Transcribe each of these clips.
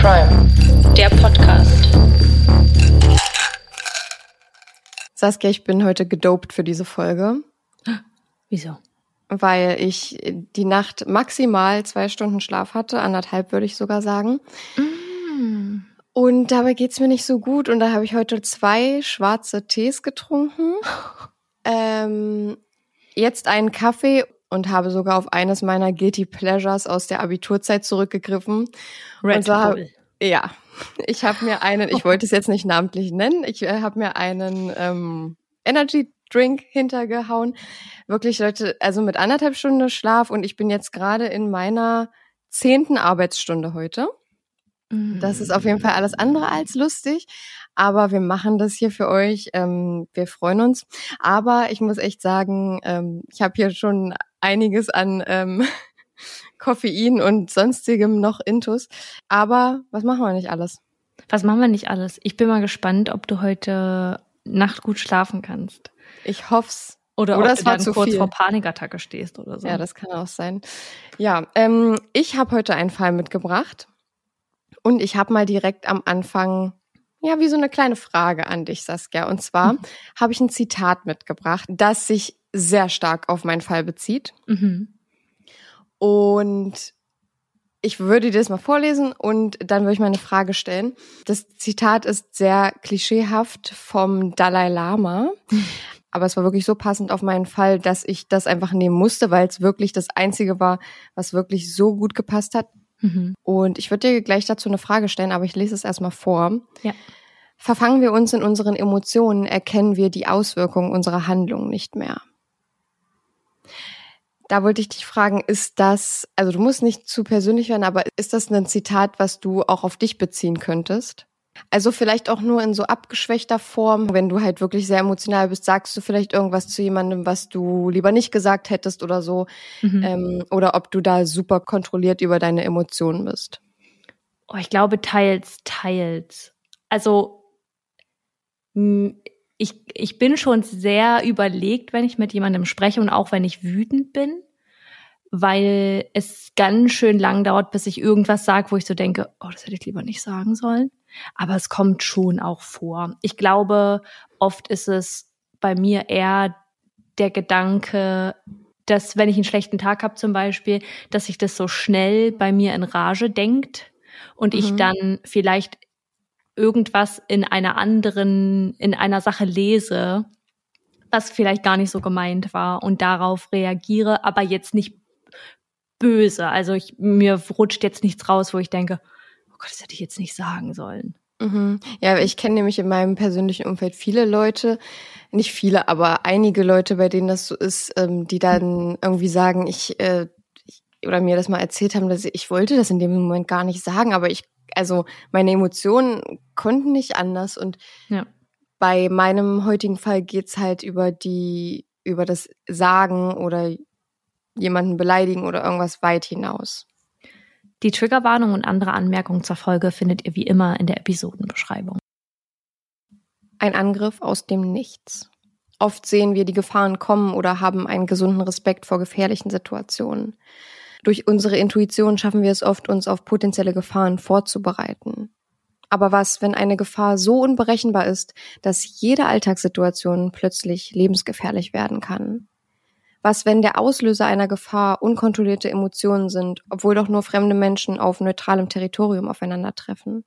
Crime, der Podcast. Saskia, ich bin heute gedopt für diese Folge, Wieso? weil ich die Nacht maximal zwei Stunden Schlaf hatte, anderthalb würde ich sogar sagen. Mm. Und dabei geht's mir nicht so gut und da habe ich heute zwei schwarze Tees getrunken, ähm, jetzt einen Kaffee und habe sogar auf eines meiner Guilty Pleasures aus der Abiturzeit zurückgegriffen. Red und zwar, Bull. Ja, ich habe mir einen, ich wollte es jetzt nicht namentlich nennen, ich äh, habe mir einen ähm, Energy Drink hintergehauen. Wirklich, Leute, also mit anderthalb Stunden Schlaf und ich bin jetzt gerade in meiner zehnten Arbeitsstunde heute. Das ist auf jeden Fall alles andere als lustig, aber wir machen das hier für euch. Ähm, wir freuen uns. Aber ich muss echt sagen, ähm, ich habe hier schon einiges an ähm, Koffein und sonstigem noch Intus. Aber was machen wir nicht alles? Was machen wir nicht alles? Ich bin mal gespannt, ob du heute Nacht gut schlafen kannst. Ich hoff's. Oder, Oder ob du war dann kurz viel. vor Panikattacke stehst oder so. Ja, das kann auch sein. Ja, ähm, ich habe heute einen Fall mitgebracht und ich habe mal direkt am Anfang ja wie so eine kleine Frage an dich, Saskia. Und zwar Mhm. habe ich ein Zitat mitgebracht, das sich sehr stark auf meinen Fall bezieht. Mhm. Und ich würde dir das mal vorlesen und dann würde ich mal eine Frage stellen. Das Zitat ist sehr klischeehaft vom Dalai Lama. Aber es war wirklich so passend auf meinen Fall, dass ich das einfach nehmen musste, weil es wirklich das Einzige war, was wirklich so gut gepasst hat. Mhm. Und ich würde dir gleich dazu eine Frage stellen, aber ich lese es erstmal vor. Ja. Verfangen wir uns in unseren Emotionen, erkennen wir die Auswirkungen unserer Handlungen nicht mehr. Da wollte ich dich fragen, ist das, also du musst nicht zu persönlich werden, aber ist das ein Zitat, was du auch auf dich beziehen könntest? Also vielleicht auch nur in so abgeschwächter Form, wenn du halt wirklich sehr emotional bist, sagst du vielleicht irgendwas zu jemandem, was du lieber nicht gesagt hättest oder so, Mhm. ähm, oder ob du da super kontrolliert über deine Emotionen bist. Oh, ich glaube, teils, teils. Also, ich, ich bin schon sehr überlegt, wenn ich mit jemandem spreche und auch wenn ich wütend bin, weil es ganz schön lang dauert, bis ich irgendwas sage, wo ich so denke, oh, das hätte ich lieber nicht sagen sollen. Aber es kommt schon auch vor. Ich glaube, oft ist es bei mir eher der Gedanke, dass wenn ich einen schlechten Tag habe zum Beispiel, dass sich das so schnell bei mir in Rage denkt und ich Mhm. dann vielleicht irgendwas in einer anderen, in einer Sache lese, was vielleicht gar nicht so gemeint war und darauf reagiere, aber jetzt nicht böse. Also ich, mir rutscht jetzt nichts raus, wo ich denke, Gott, das hätte ich jetzt nicht sagen sollen. Mhm. Ja, ich kenne nämlich in meinem persönlichen Umfeld viele Leute, nicht viele, aber einige Leute, bei denen das so ist, ähm, die dann irgendwie sagen, ich, äh, ich oder mir das mal erzählt haben, dass ich, ich wollte das in dem Moment gar nicht sagen, aber ich, also meine Emotionen konnten nicht anders und Ja. bei meinem heutigen Fall geht's halt über die, über das Sagen oder jemanden beleidigen oder irgendwas weit hinaus. Die Triggerwarnung und andere Anmerkungen zur Folge findet ihr wie immer in der Episodenbeschreibung. Ein Angriff aus dem Nichts. Oft sehen wir die Gefahren kommen oder haben einen gesunden Respekt vor gefährlichen Situationen. Durch unsere Intuition schaffen wir es oft, uns auf potenzielle Gefahren vorzubereiten. Aber was, wenn eine Gefahr so unberechenbar ist, dass jede Alltagssituation plötzlich lebensgefährlich werden kann? Was, wenn der Auslöser einer Gefahr unkontrollierte Emotionen sind, obwohl doch nur fremde Menschen auf neutralem Territorium aufeinandertreffen?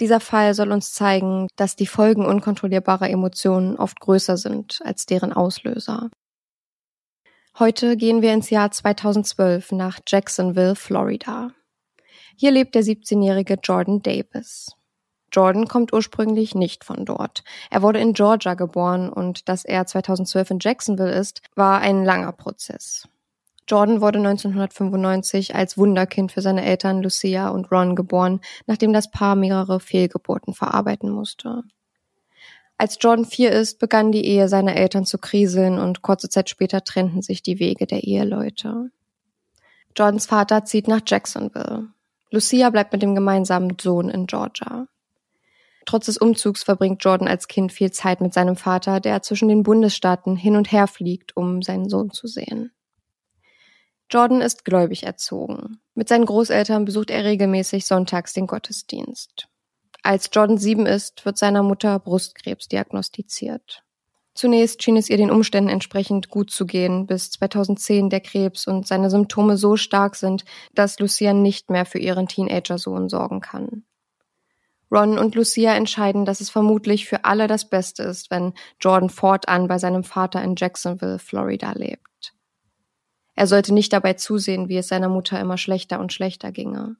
Dieser Fall soll uns zeigen, dass die Folgen unkontrollierbarer Emotionen oft größer sind als deren Auslöser. Heute gehen wir ins Jahr 2012 nach Jacksonville, Florida. Hier lebt der 17-jährige Jordan Davis. Jordan kommt ursprünglich nicht von dort. Er wurde in Georgia geboren und dass er 2012 in Jacksonville ist, war ein langer Prozess. Jordan wurde 1995 als Wunderkind für seine Eltern Lucia und Ron geboren, nachdem das Paar mehrere Fehlgeburten verarbeiten musste. Als Jordan vier ist, begann die Ehe seiner Eltern zu kriseln und kurze Zeit später trennten sich die Wege der Eheleute. Jordans Vater zieht nach Jacksonville. Lucia bleibt mit dem gemeinsamen Sohn in Georgia. Trotz des Umzugs verbringt Jordan als Kind viel Zeit mit seinem Vater, der zwischen den Bundesstaaten hin und her fliegt, um seinen Sohn zu sehen. Jordan ist gläubig erzogen. Mit seinen Großeltern besucht er regelmäßig sonntags den Gottesdienst. Als Jordan sieben ist, wird seiner Mutter Brustkrebs diagnostiziert. Zunächst schien es ihr den Umständen entsprechend gut zu gehen, bis 2010 der Krebs und seine Symptome so stark sind, dass Lucia nicht mehr für ihren Teenager-Sohn sorgen kann. Ron und Lucia entscheiden, dass es vermutlich für alle das Beste ist, wenn Jordan fortan bei seinem Vater in Jacksonville, Florida lebt. Er sollte nicht dabei zusehen, wie es seiner Mutter immer schlechter und schlechter ginge.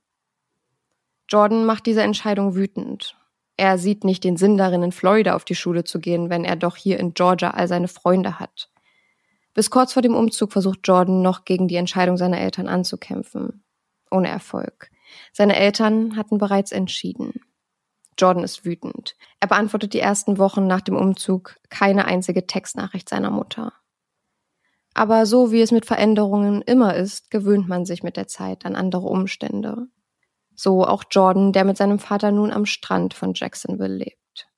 Jordan macht diese Entscheidung wütend. Er sieht nicht den Sinn darin, in Florida auf die Schule zu gehen, wenn er doch hier in Georgia all seine Freunde hat. Bis kurz vor dem Umzug versucht Jordan noch gegen die Entscheidung seiner Eltern anzukämpfen. Ohne Erfolg. Seine Eltern hatten bereits entschieden. Jordan ist wütend. Er beantwortet die ersten Wochen nach dem Umzug keine einzige Textnachricht seiner Mutter. Aber so wie es mit Veränderungen immer ist, gewöhnt man sich mit der Zeit an andere Umstände. So auch Jordan, der mit seinem Vater nun am Strand von Jacksonville lebt.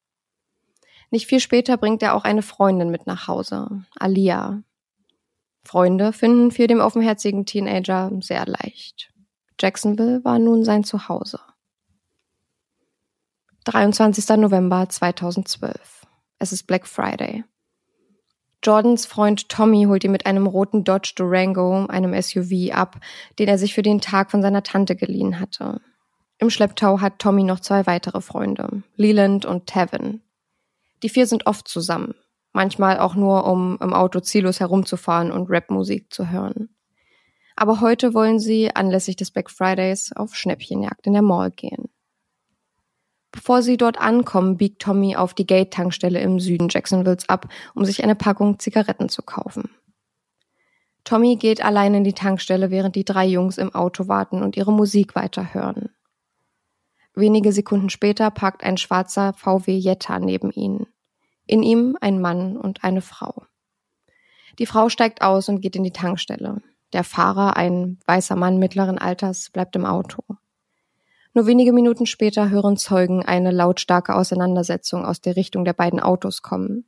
Nicht viel später bringt er auch eine Freundin mit nach Hause, Alia. Freunde finden für den offenherzigen Teenager sehr leicht. Jacksonville war nun sein Zuhause. 23. November 2012. Es ist Black Friday. Jordans Freund Tommy holt ihn mit einem roten Dodge Durango, einem SUV, ab, den er sich für den Tag von seiner Tante geliehen hatte. Im Schlepptau hat Tommy noch zwei weitere Freunde, Leland und Tevin. Die vier sind oft zusammen, manchmal auch nur, um im Auto ziellos herumzufahren und Rapmusik zu hören. Aber heute wollen sie anlässlich des Black Fridays auf Schnäppchenjagd in der Mall gehen. Bevor sie dort ankommen, biegt Tommy auf die Gate-Tankstelle im Süden Jacksonvilles ab, um sich eine Packung Zigaretten zu kaufen. Tommy geht allein in die Tankstelle, während die drei Jungs im Auto warten und ihre Musik weiterhören. Wenige Sekunden später parkt ein schwarzer VW Jetta neben ihnen. In ihm ein Mann und eine Frau. Die Frau steigt aus und geht in die Tankstelle. Der Fahrer, ein weißer Mann mittleren Alters, bleibt im Auto. Nur wenige Minuten später hören Zeugen eine lautstarke Auseinandersetzung aus der Richtung der beiden Autos kommen.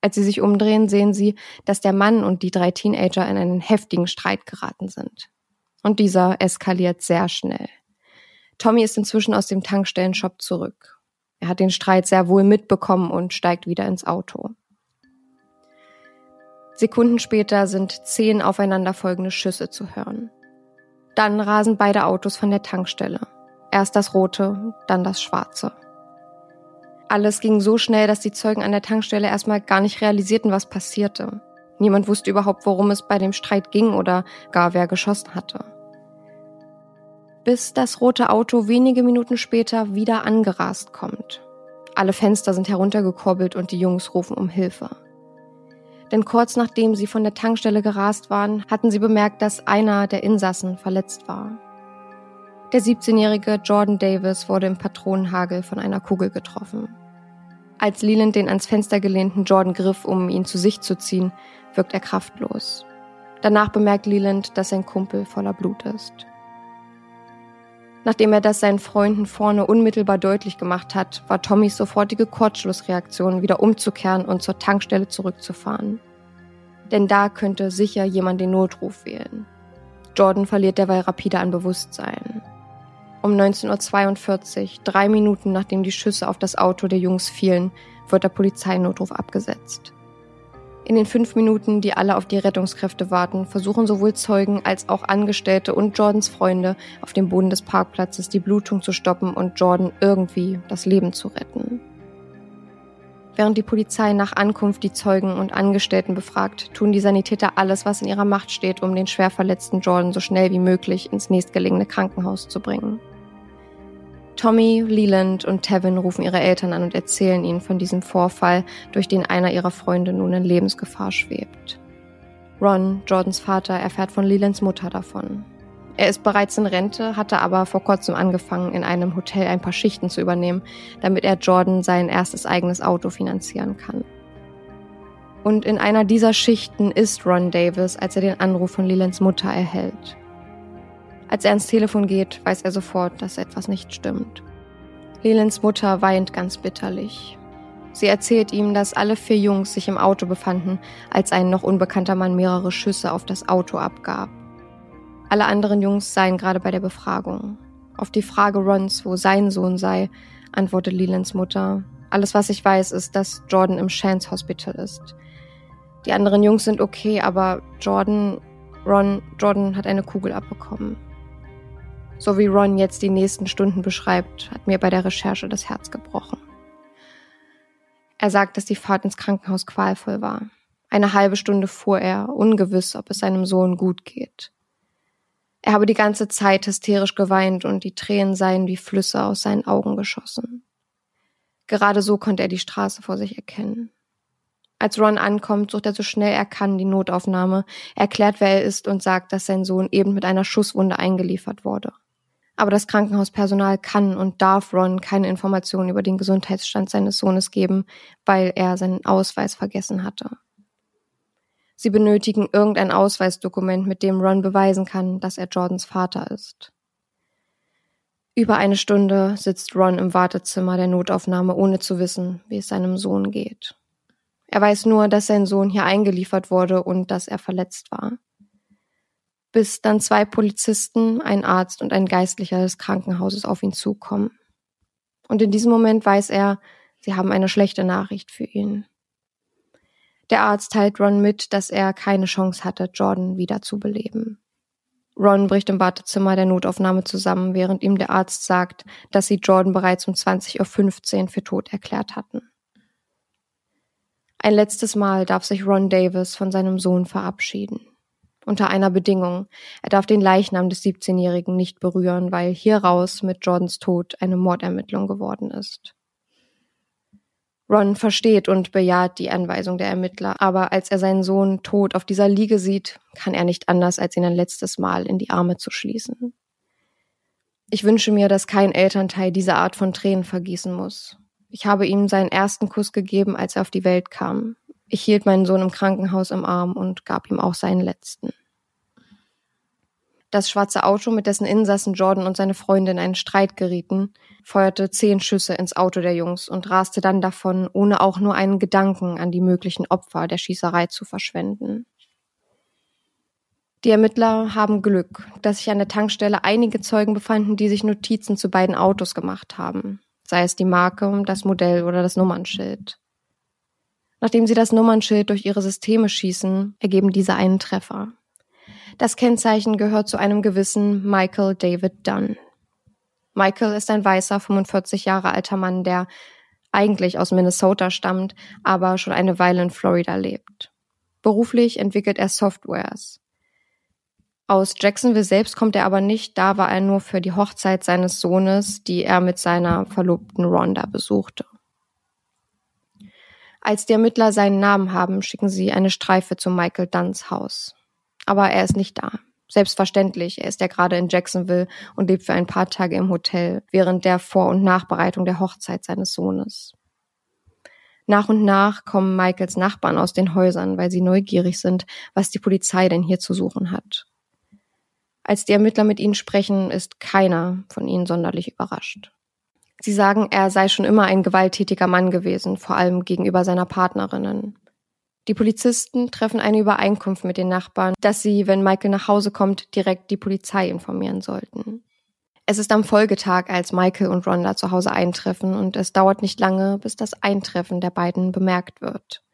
Als sie sich umdrehen, sehen sie, dass der Mann und die drei Teenager in einen heftigen Streit geraten sind. Und dieser eskaliert sehr schnell. Tommy ist inzwischen aus dem Tankstellenshop zurück. Er hat den Streit sehr wohl mitbekommen und steigt wieder ins Auto. Sekunden später sind zehn aufeinanderfolgende Schüsse zu hören. Dann rasen beide Autos von der Tankstelle. Erst das rote, dann das schwarze. Alles ging so schnell, dass die Zeugen an der Tankstelle erstmal gar nicht realisierten, was passierte. Niemand wusste überhaupt, worum es bei dem Streit ging oder gar wer geschossen hatte. Bis das rote Auto wenige Minuten später wieder angerast kommt. Alle Fenster sind heruntergekurbelt und die Jungs rufen um Hilfe. Denn kurz nachdem sie von der Tankstelle gerast waren, hatten sie bemerkt, dass einer der Insassen verletzt war. Der 17-jährige Jordan Davis wurde im Patronenhagel von einer Kugel getroffen. Als Leland den ans Fenster gelehnten Jordan griff, um ihn zu sich zu ziehen, wirkt er kraftlos. Danach bemerkt Leland, dass sein Kumpel voller Blut ist. Nachdem er das seinen Freunden vorne unmittelbar deutlich gemacht hat, war Tommys sofortige Kurzschlussreaktion, wieder umzukehren und zur Tankstelle zurückzufahren. Denn da könnte sicher jemand den Notruf wählen. Jordan verliert derweil rapide an Bewusstsein um 19.42 Uhr, drei Minuten nachdem die Schüsse auf das Auto der Jungs fielen, wird der Polizeinotruf abgesetzt. In den fünf Minuten, die alle auf die Rettungskräfte warten, versuchen sowohl Zeugen als auch Angestellte und Jordans Freunde auf dem Boden des Parkplatzes die Blutung zu stoppen und Jordan irgendwie das Leben zu retten. Während die Polizei nach Ankunft die Zeugen und Angestellten befragt, tun die Sanitäter alles, was in ihrer Macht steht, um den schwer verletzten Jordan so schnell wie möglich ins nächstgelegene Krankenhaus zu bringen. Tommy, Leland und Tevin rufen ihre Eltern an und erzählen ihnen von diesem Vorfall, durch den einer ihrer Freunde nun in Lebensgefahr schwebt. Ron, Jordans Vater, erfährt von Lelands Mutter davon. Er ist bereits in Rente, hatte aber vor kurzem angefangen, in einem Hotel ein paar Schichten zu übernehmen, damit er Jordan sein erstes eigenes Auto finanzieren kann. Und in einer dieser Schichten ist Ron Davis, als er den Anruf von Lelands Mutter erhält. Als er ans Telefon geht, weiß er sofort, dass etwas nicht stimmt. Lelands Mutter weint ganz bitterlich. Sie erzählt ihm, dass alle vier Jungs sich im Auto befanden, als ein noch unbekannter Mann mehrere Schüsse auf das Auto abgab. Alle anderen Jungs seien gerade bei der Befragung. Auf die Frage Rons, wo sein Sohn sei, antwortet Lelands Mutter. Alles, was ich weiß, ist, dass Jordan im Chance Hospital ist. Die anderen Jungs sind okay, aber Jordan, Ron, Jordan hat eine Kugel abbekommen. So wie Ron jetzt die nächsten Stunden beschreibt, hat mir bei der Recherche das Herz gebrochen. Er sagt, dass die Fahrt ins Krankenhaus qualvoll war. Eine halbe Stunde fuhr er, ungewiss, ob es seinem Sohn gut geht. Er habe die ganze Zeit hysterisch geweint und die Tränen seien wie Flüsse aus seinen Augen geschossen. Gerade so konnte er die Straße vor sich erkennen. Als Ron ankommt, sucht er so schnell er kann die Notaufnahme, erklärt, wer er ist und sagt, dass sein Sohn eben mit einer Schusswunde eingeliefert wurde. Aber das Krankenhauspersonal kann und darf Ron keine Informationen über den Gesundheitsstand seines Sohnes geben, weil er seinen Ausweis vergessen hatte. Sie benötigen irgendein Ausweisdokument, mit dem Ron beweisen kann, dass er Jordans Vater ist. Über eine Stunde sitzt Ron im Wartezimmer der Notaufnahme, ohne zu wissen, wie es seinem Sohn geht. Er weiß nur, dass sein Sohn hier eingeliefert wurde und dass er verletzt war bis dann zwei Polizisten, ein Arzt und ein Geistlicher des Krankenhauses auf ihn zukommen. Und in diesem Moment weiß er, sie haben eine schlechte Nachricht für ihn. Der Arzt teilt Ron mit, dass er keine Chance hatte, Jordan wiederzubeleben. Ron bricht im Wartezimmer der Notaufnahme zusammen, während ihm der Arzt sagt, dass sie Jordan bereits um 20.15 Uhr für tot erklärt hatten. Ein letztes Mal darf sich Ron Davis von seinem Sohn verabschieden unter einer Bedingung. Er darf den Leichnam des 17-Jährigen nicht berühren, weil hieraus mit Jordans Tod eine Mordermittlung geworden ist. Ron versteht und bejaht die Anweisung der Ermittler, aber als er seinen Sohn tot auf dieser Liege sieht, kann er nicht anders, als ihn ein letztes Mal in die Arme zu schließen. Ich wünsche mir, dass kein Elternteil diese Art von Tränen vergießen muss. Ich habe ihm seinen ersten Kuss gegeben, als er auf die Welt kam. Ich hielt meinen Sohn im Krankenhaus im Arm und gab ihm auch seinen letzten. Das schwarze Auto, mit dessen Insassen Jordan und seine Freunde in einen Streit gerieten, feuerte zehn Schüsse ins Auto der Jungs und raste dann davon, ohne auch nur einen Gedanken an die möglichen Opfer der Schießerei zu verschwenden. Die Ermittler haben Glück, dass sich an der Tankstelle einige Zeugen befanden, die sich Notizen zu beiden Autos gemacht haben, sei es die Marke, das Modell oder das Nummernschild. Nachdem sie das Nummernschild durch ihre Systeme schießen, ergeben diese einen Treffer. Das Kennzeichen gehört zu einem gewissen Michael David Dunn. Michael ist ein weißer, 45 Jahre alter Mann, der eigentlich aus Minnesota stammt, aber schon eine Weile in Florida lebt. Beruflich entwickelt er Softwares. Aus Jacksonville selbst kommt er aber nicht, da war er nur für die Hochzeit seines Sohnes, die er mit seiner Verlobten Rhonda besuchte. Als die Ermittler seinen Namen haben, schicken sie eine Streife zu Michael Dunns Haus. Aber er ist nicht da. Selbstverständlich, er ist ja gerade in Jacksonville und lebt für ein paar Tage im Hotel während der Vor- und Nachbereitung der Hochzeit seines Sohnes. Nach und nach kommen Michaels Nachbarn aus den Häusern, weil sie neugierig sind, was die Polizei denn hier zu suchen hat. Als die Ermittler mit ihnen sprechen, ist keiner von ihnen sonderlich überrascht. Sie sagen, er sei schon immer ein gewalttätiger Mann gewesen, vor allem gegenüber seiner Partnerinnen. Die Polizisten treffen eine Übereinkunft mit den Nachbarn, dass sie, wenn Michael nach Hause kommt, direkt die Polizei informieren sollten. Es ist am Folgetag, als Michael und Rhonda zu Hause eintreffen und es dauert nicht lange, bis das Eintreffen der beiden bemerkt wird.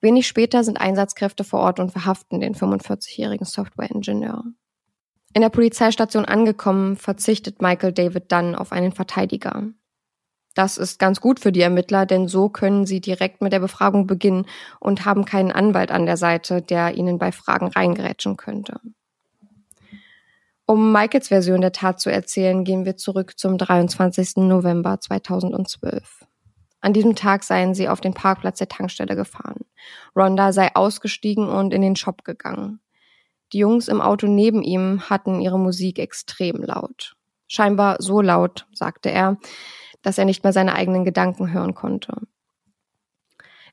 Wenig später sind Einsatzkräfte vor Ort und verhaften den 45-jährigen Software-Ingenieur. In der Polizeistation angekommen, verzichtet Michael David dann auf einen Verteidiger. Das ist ganz gut für die Ermittler, denn so können sie direkt mit der Befragung beginnen und haben keinen Anwalt an der Seite, der ihnen bei Fragen reingerätschen könnte. Um Michaels Version der Tat zu erzählen, gehen wir zurück zum 23. November 2012. An diesem Tag seien sie auf den Parkplatz der Tankstelle gefahren. Rhonda sei ausgestiegen und in den Shop gegangen. Die Jungs im Auto neben ihm hatten ihre Musik extrem laut. Scheinbar so laut, sagte er, dass er nicht mehr seine eigenen Gedanken hören konnte.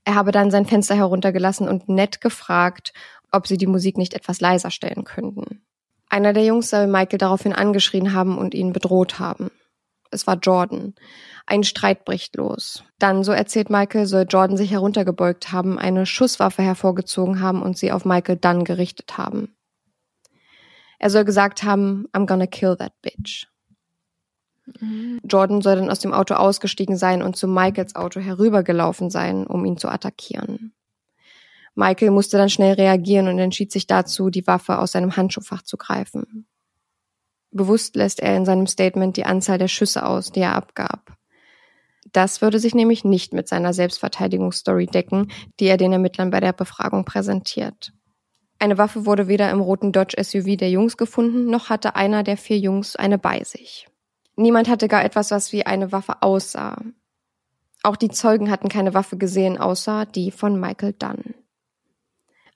Er habe dann sein Fenster heruntergelassen und nett gefragt, ob sie die Musik nicht etwas leiser stellen könnten. Einer der Jungs soll Michael daraufhin angeschrien haben und ihn bedroht haben. Es war Jordan. Ein Streit bricht los. Dann, so erzählt Michael, soll Jordan sich heruntergebeugt haben, eine Schusswaffe hervorgezogen haben und sie auf Michael dann gerichtet haben. Er soll gesagt haben, I'm gonna kill that bitch. Jordan soll dann aus dem Auto ausgestiegen sein und zu Michaels Auto herübergelaufen sein, um ihn zu attackieren. Michael musste dann schnell reagieren und entschied sich dazu, die Waffe aus seinem Handschuhfach zu greifen. Bewusst lässt er in seinem Statement die Anzahl der Schüsse aus, die er abgab. Das würde sich nämlich nicht mit seiner Selbstverteidigungsstory decken, die er den Ermittlern bei der Befragung präsentiert. Eine Waffe wurde weder im roten Dodge SUV der Jungs gefunden, noch hatte einer der vier Jungs eine bei sich. Niemand hatte gar etwas, was wie eine Waffe aussah. Auch die Zeugen hatten keine Waffe gesehen, außer die von Michael Dunn.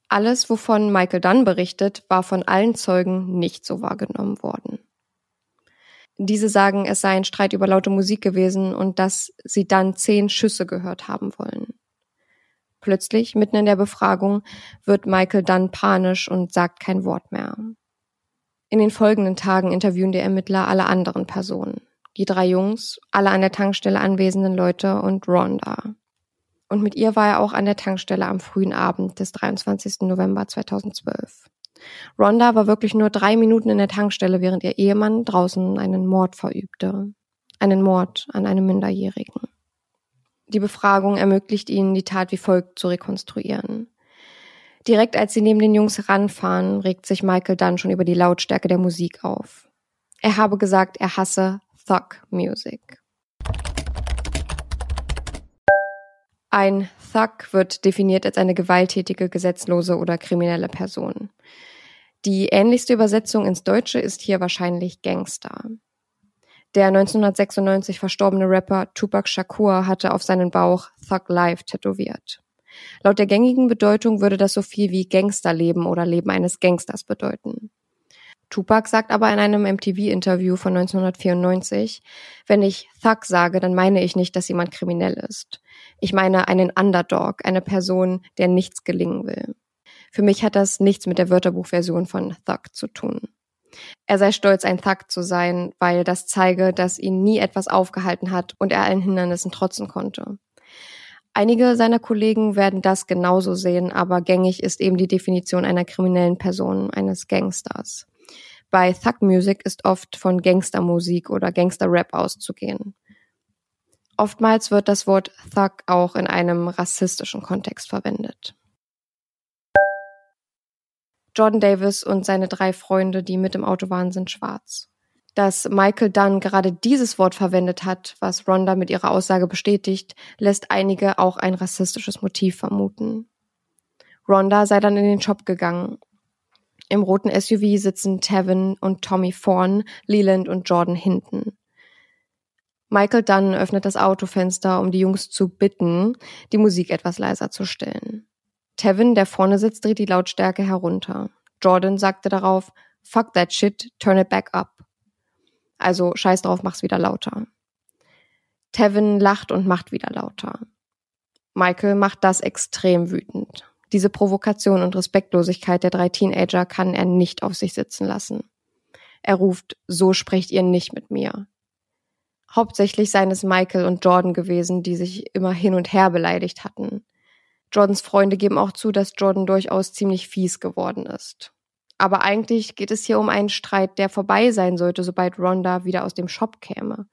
Alles, wovon Michael Dunn berichtet, war von allen Zeugen nicht so wahrgenommen worden. Diese sagen, es sei ein Streit über laute Musik gewesen und dass sie dann zehn Schüsse gehört haben wollen. Plötzlich, mitten in der Befragung, wird Michael Dunn panisch und sagt kein Wort mehr. In den folgenden Tagen interviewen die Ermittler alle anderen Personen. Die drei Jungs, alle an der Tankstelle anwesenden Leute und Rhonda und mit ihr war er auch an der Tankstelle am frühen Abend des 23. November 2012. Rhonda war wirklich nur drei Minuten in der Tankstelle, während ihr Ehemann draußen einen Mord verübte. Einen Mord an einem Minderjährigen. Die Befragung ermöglicht ihnen, die Tat wie folgt zu rekonstruieren. Direkt als sie neben den Jungs heranfahren, regt sich Michael dann schon über die Lautstärke der Musik auf. Er habe gesagt, er hasse Thug Music. Ein Thug wird definiert als eine gewalttätige, gesetzlose oder kriminelle Person. Die ähnlichste Übersetzung ins Deutsche ist hier wahrscheinlich Gangster. Der 1996 verstorbene Rapper Tupac Shakur hatte auf seinen Bauch Thug Life tätowiert. Laut der gängigen Bedeutung würde das so viel wie Gangsterleben oder Leben eines Gangsters bedeuten. Tupac sagt aber in einem MTV-Interview von 1994, wenn ich Thug sage, dann meine ich nicht, dass jemand kriminell ist. Ich meine einen Underdog, eine Person, der nichts gelingen will. Für mich hat das nichts mit der Wörterbuchversion von Thug zu tun. Er sei stolz, ein Thug zu sein, weil das zeige, dass ihn nie etwas aufgehalten hat und er allen Hindernissen trotzen konnte. Einige seiner Kollegen werden das genauso sehen, aber gängig ist eben die Definition einer kriminellen Person, eines Gangsters. Bei Thug Music ist oft von Gangstermusik oder Gangsterrap auszugehen. Oftmals wird das Wort Thug auch in einem rassistischen Kontext verwendet. Jordan Davis und seine drei Freunde, die mit im Auto waren, sind schwarz. Dass Michael Dunn gerade dieses Wort verwendet hat, was Rhonda mit ihrer Aussage bestätigt, lässt einige auch ein rassistisches Motiv vermuten. Rhonda sei dann in den Shop gegangen im roten SUV sitzen Tevin und Tommy vorn, Leland und Jordan hinten. Michael Dunn öffnet das Autofenster, um die Jungs zu bitten, die Musik etwas leiser zu stellen. Tevin, der vorne sitzt, dreht die Lautstärke herunter. Jordan sagte darauf, fuck that shit, turn it back up. Also scheiß drauf, mach's wieder lauter. Tevin lacht und macht wieder lauter. Michael macht das extrem wütend. Diese Provokation und Respektlosigkeit der drei Teenager kann er nicht auf sich sitzen lassen. Er ruft, so sprecht ihr nicht mit mir. Hauptsächlich seien es Michael und Jordan gewesen, die sich immer hin und her beleidigt hatten. Jordans Freunde geben auch zu, dass Jordan durchaus ziemlich fies geworden ist. Aber eigentlich geht es hier um einen Streit, der vorbei sein sollte, sobald Rhonda wieder aus dem Shop käme.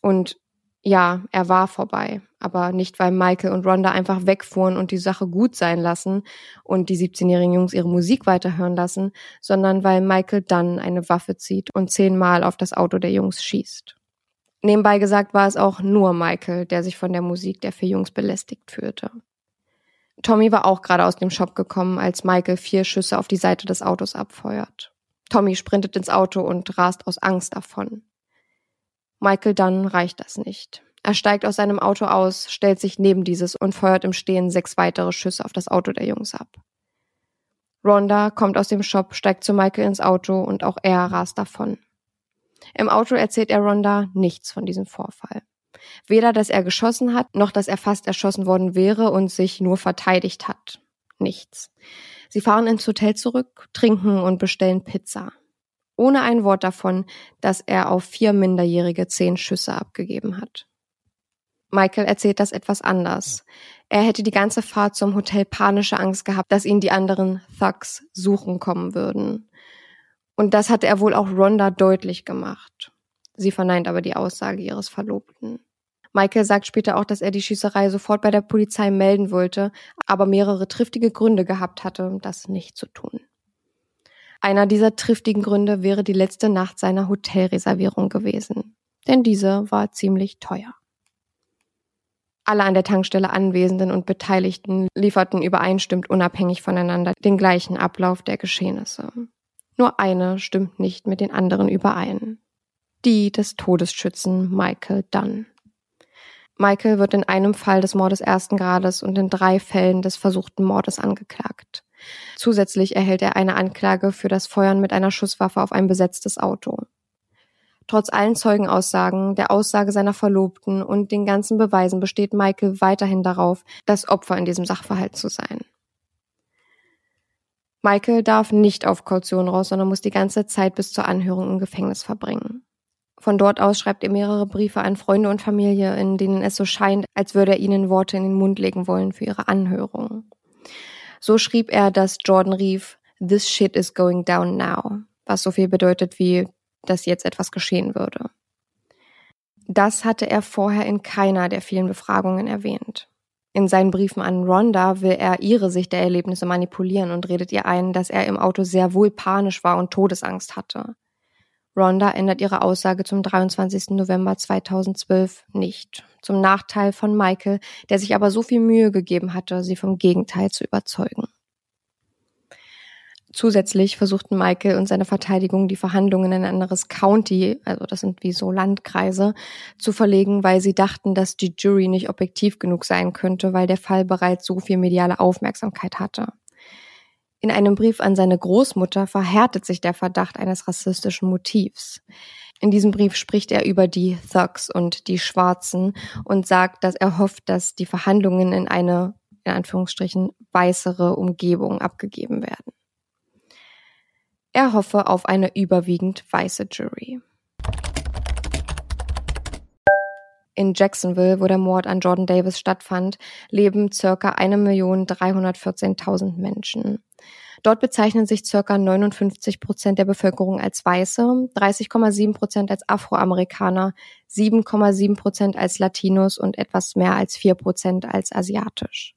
Und ja, er war vorbei. Aber nicht, weil Michael und Rhonda einfach wegfuhren und die Sache gut sein lassen und die 17-jährigen Jungs ihre Musik weiterhören lassen, sondern weil Michael dann eine Waffe zieht und zehnmal auf das Auto der Jungs schießt. Nebenbei gesagt war es auch nur Michael, der sich von der Musik der vier Jungs belästigt fühlte. Tommy war auch gerade aus dem Shop gekommen, als Michael vier Schüsse auf die Seite des Autos abfeuert. Tommy sprintet ins Auto und rast aus Angst davon. Michael Dunn reicht das nicht. Er steigt aus seinem Auto aus, stellt sich neben dieses und feuert im Stehen sechs weitere Schüsse auf das Auto der Jungs ab. Rhonda kommt aus dem Shop, steigt zu Michael ins Auto und auch er rast davon. Im Auto erzählt er Rhonda nichts von diesem Vorfall. Weder, dass er geschossen hat, noch dass er fast erschossen worden wäre und sich nur verteidigt hat. Nichts. Sie fahren ins Hotel zurück, trinken und bestellen Pizza. Ohne ein Wort davon, dass er auf vier Minderjährige zehn Schüsse abgegeben hat. Michael erzählt das etwas anders. Er hätte die ganze Fahrt zum Hotel panische Angst gehabt, dass ihn die anderen Thugs suchen kommen würden. Und das hatte er wohl auch Rhonda deutlich gemacht. Sie verneint aber die Aussage ihres Verlobten. Michael sagt später auch, dass er die Schießerei sofort bei der Polizei melden wollte, aber mehrere triftige Gründe gehabt hatte, das nicht zu tun. Einer dieser triftigen Gründe wäre die letzte Nacht seiner Hotelreservierung gewesen, denn diese war ziemlich teuer. Alle an der Tankstelle Anwesenden und Beteiligten lieferten übereinstimmend unabhängig voneinander den gleichen Ablauf der Geschehnisse. Nur eine stimmt nicht mit den anderen überein. Die des Todesschützen Michael Dunn. Michael wird in einem Fall des Mordes ersten Grades und in drei Fällen des versuchten Mordes angeklagt. Zusätzlich erhält er eine Anklage für das Feuern mit einer Schusswaffe auf ein besetztes Auto. Trotz allen Zeugenaussagen, der Aussage seiner Verlobten und den ganzen Beweisen besteht Michael weiterhin darauf, das Opfer in diesem Sachverhalt zu sein. Michael darf nicht auf Kaution raus, sondern muss die ganze Zeit bis zur Anhörung im Gefängnis verbringen. Von dort aus schreibt er mehrere Briefe an Freunde und Familie, in denen es so scheint, als würde er ihnen Worte in den Mund legen wollen für ihre Anhörung. So schrieb er, dass Jordan rief, This shit is going down now, was so viel bedeutet wie dass jetzt etwas geschehen würde. Das hatte er vorher in keiner der vielen Befragungen erwähnt. In seinen Briefen an Rhonda will er ihre Sicht der Erlebnisse manipulieren und redet ihr ein, dass er im Auto sehr wohl panisch war und Todesangst hatte. Rhonda ändert ihre Aussage zum 23. November 2012 nicht. Zum Nachteil von Michael, der sich aber so viel Mühe gegeben hatte, sie vom Gegenteil zu überzeugen. Zusätzlich versuchten Michael und seine Verteidigung die Verhandlungen in ein anderes County, also das sind wie so Landkreise, zu verlegen, weil sie dachten, dass die Jury nicht objektiv genug sein könnte, weil der Fall bereits so viel mediale Aufmerksamkeit hatte. In einem Brief an seine Großmutter verhärtet sich der Verdacht eines rassistischen Motivs. In diesem Brief spricht er über die Thugs und die Schwarzen und sagt, dass er hofft, dass die Verhandlungen in eine, in Anführungsstrichen, weißere Umgebung abgegeben werden. Er hoffe auf eine überwiegend weiße Jury. In Jacksonville, wo der Mord an Jordan Davis stattfand, leben circa 1.314.000 Menschen. Dort bezeichnen sich circa 59 Prozent der Bevölkerung als Weiße, 30,7 Prozent als Afroamerikaner, 7,7 Prozent als Latinos und etwas mehr als 4 Prozent als asiatisch.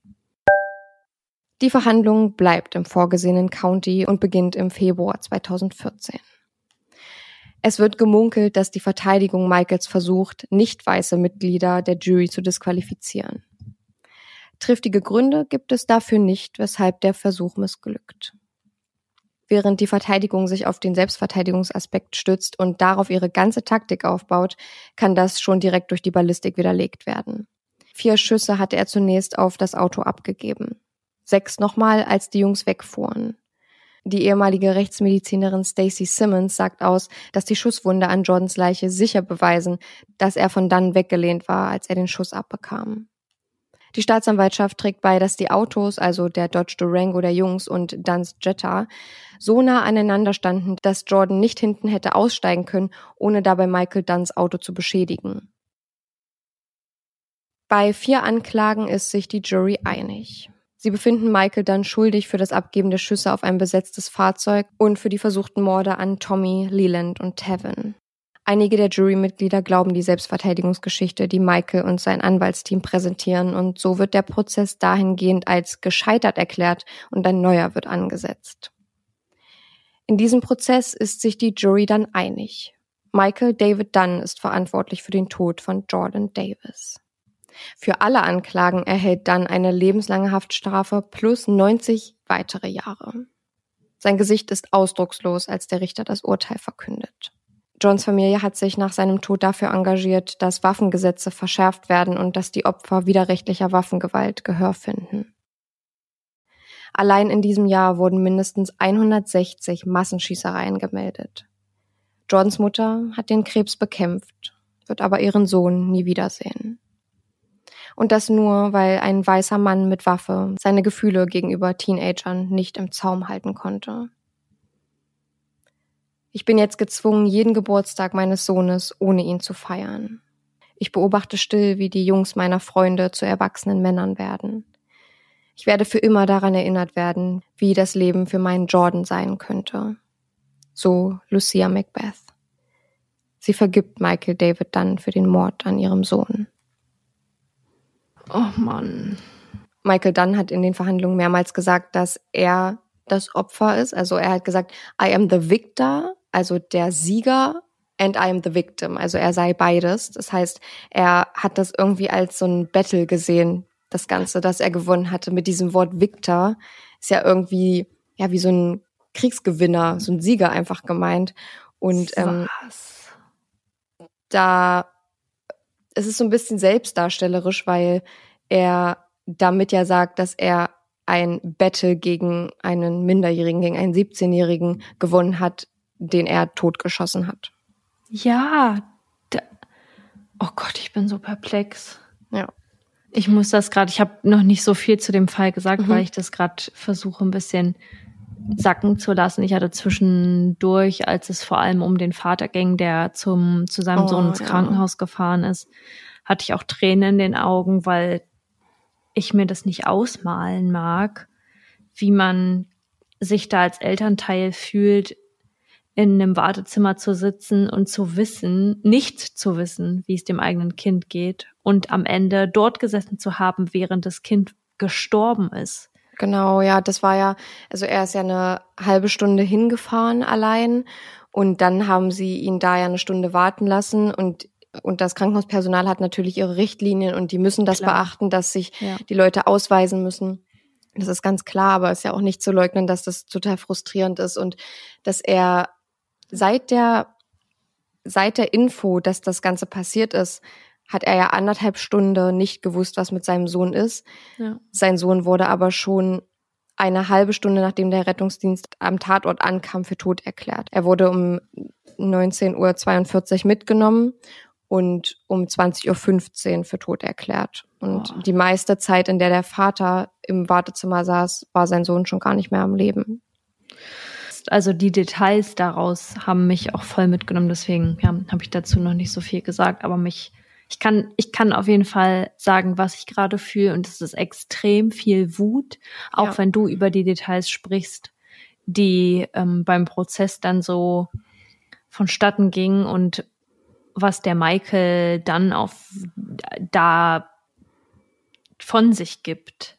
Die Verhandlung bleibt im vorgesehenen County und beginnt im Februar 2014. Es wird gemunkelt, dass die Verteidigung Michaels versucht, nicht weiße Mitglieder der Jury zu disqualifizieren. Triftige Gründe gibt es dafür nicht, weshalb der Versuch missglückt. Während die Verteidigung sich auf den Selbstverteidigungsaspekt stützt und darauf ihre ganze Taktik aufbaut, kann das schon direkt durch die Ballistik widerlegt werden. Vier Schüsse hatte er zunächst auf das Auto abgegeben sechs nochmal, als die Jungs wegfuhren. Die ehemalige Rechtsmedizinerin Stacey Simmons sagt aus, dass die Schusswunde an Jordans Leiche sicher beweisen, dass er von dann weggelehnt war, als er den Schuss abbekam. Die Staatsanwaltschaft trägt bei, dass die Autos, also der Dodge Durango der Jungs und Duns Jetta, so nah aneinander standen, dass Jordan nicht hinten hätte aussteigen können, ohne dabei Michael Dunns Auto zu beschädigen. Bei vier Anklagen ist sich die Jury einig. Sie befinden Michael dann schuldig für das Abgeben der Schüsse auf ein besetztes Fahrzeug und für die versuchten Morde an Tommy, Leland und Tevin. Einige der Jurymitglieder glauben die Selbstverteidigungsgeschichte, die Michael und sein Anwaltsteam präsentieren, und so wird der Prozess dahingehend als gescheitert erklärt und ein neuer wird angesetzt. In diesem Prozess ist sich die Jury dann einig. Michael David Dunn ist verantwortlich für den Tod von Jordan Davis. Für alle Anklagen erhält dann eine lebenslange Haftstrafe plus 90 weitere Jahre. Sein Gesicht ist ausdruckslos, als der Richter das Urteil verkündet. Johns Familie hat sich nach seinem Tod dafür engagiert, dass Waffengesetze verschärft werden und dass die Opfer widerrechtlicher Waffengewalt Gehör finden. Allein in diesem Jahr wurden mindestens 160 Massenschießereien gemeldet. Jordans Mutter hat den Krebs bekämpft, wird aber ihren Sohn nie wiedersehen. Und das nur, weil ein weißer Mann mit Waffe seine Gefühle gegenüber Teenagern nicht im Zaum halten konnte. Ich bin jetzt gezwungen, jeden Geburtstag meines Sohnes ohne ihn zu feiern. Ich beobachte still, wie die Jungs meiner Freunde zu erwachsenen Männern werden. Ich werde für immer daran erinnert werden, wie das Leben für meinen Jordan sein könnte. So Lucia Macbeth. Sie vergibt Michael David dann für den Mord an ihrem Sohn. Oh Mann. Michael Dunn hat in den Verhandlungen mehrmals gesagt, dass er das Opfer ist. Also er hat gesagt, I am the victor, also der Sieger, and I am the victim. Also er sei beides. Das heißt, er hat das irgendwie als so ein Battle gesehen, das Ganze, das er gewonnen hatte. Mit diesem Wort Victor ist ja irgendwie, ja, wie so ein Kriegsgewinner, so ein Sieger einfach gemeint. Und ähm, da es ist so ein bisschen selbstdarstellerisch, weil er damit ja sagt, dass er ein Battle gegen einen Minderjährigen, gegen einen 17-Jährigen gewonnen hat, den er totgeschossen hat. Ja. Oh Gott, ich bin so perplex. Ja. Ich muss das gerade, ich habe noch nicht so viel zu dem Fall gesagt, mhm. weil ich das gerade versuche ein bisschen sacken zu lassen. Ich hatte zwischendurch, als es vor allem um den Vater ging, der zum, zu seinem oh, Sohn ins ja. Krankenhaus gefahren ist, hatte ich auch Tränen in den Augen, weil ich mir das nicht ausmalen mag, wie man sich da als Elternteil fühlt, in einem Wartezimmer zu sitzen und zu wissen, nicht zu wissen, wie es dem eigenen Kind geht und am Ende dort gesessen zu haben, während das Kind gestorben ist. Genau, ja, das war ja, also er ist ja eine halbe Stunde hingefahren allein und dann haben sie ihn da ja eine Stunde warten lassen und und das Krankenhauspersonal hat natürlich ihre Richtlinien und die müssen das klar. beachten, dass sich ja. die Leute ausweisen müssen. Das ist ganz klar, aber es ist ja auch nicht zu leugnen, dass das total frustrierend ist und dass er seit der seit der Info, dass das Ganze passiert ist, hat er ja anderthalb Stunden nicht gewusst, was mit seinem Sohn ist. Ja. Sein Sohn wurde aber schon eine halbe Stunde nachdem der Rettungsdienst am Tatort ankam, für tot erklärt. Er wurde um 19.42 Uhr mitgenommen und um 20.15 Uhr für tot erklärt. Und oh. die meiste Zeit, in der der Vater im Wartezimmer saß, war sein Sohn schon gar nicht mehr am Leben. Also die Details daraus haben mich auch voll mitgenommen, deswegen ja, habe ich dazu noch nicht so viel gesagt, aber mich ich kann, ich kann auf jeden Fall sagen, was ich gerade fühle und es ist extrem viel Wut, auch ja. wenn du über die Details sprichst, die ähm, beim Prozess dann so vonstatten ging und was der Michael dann auf da von sich gibt.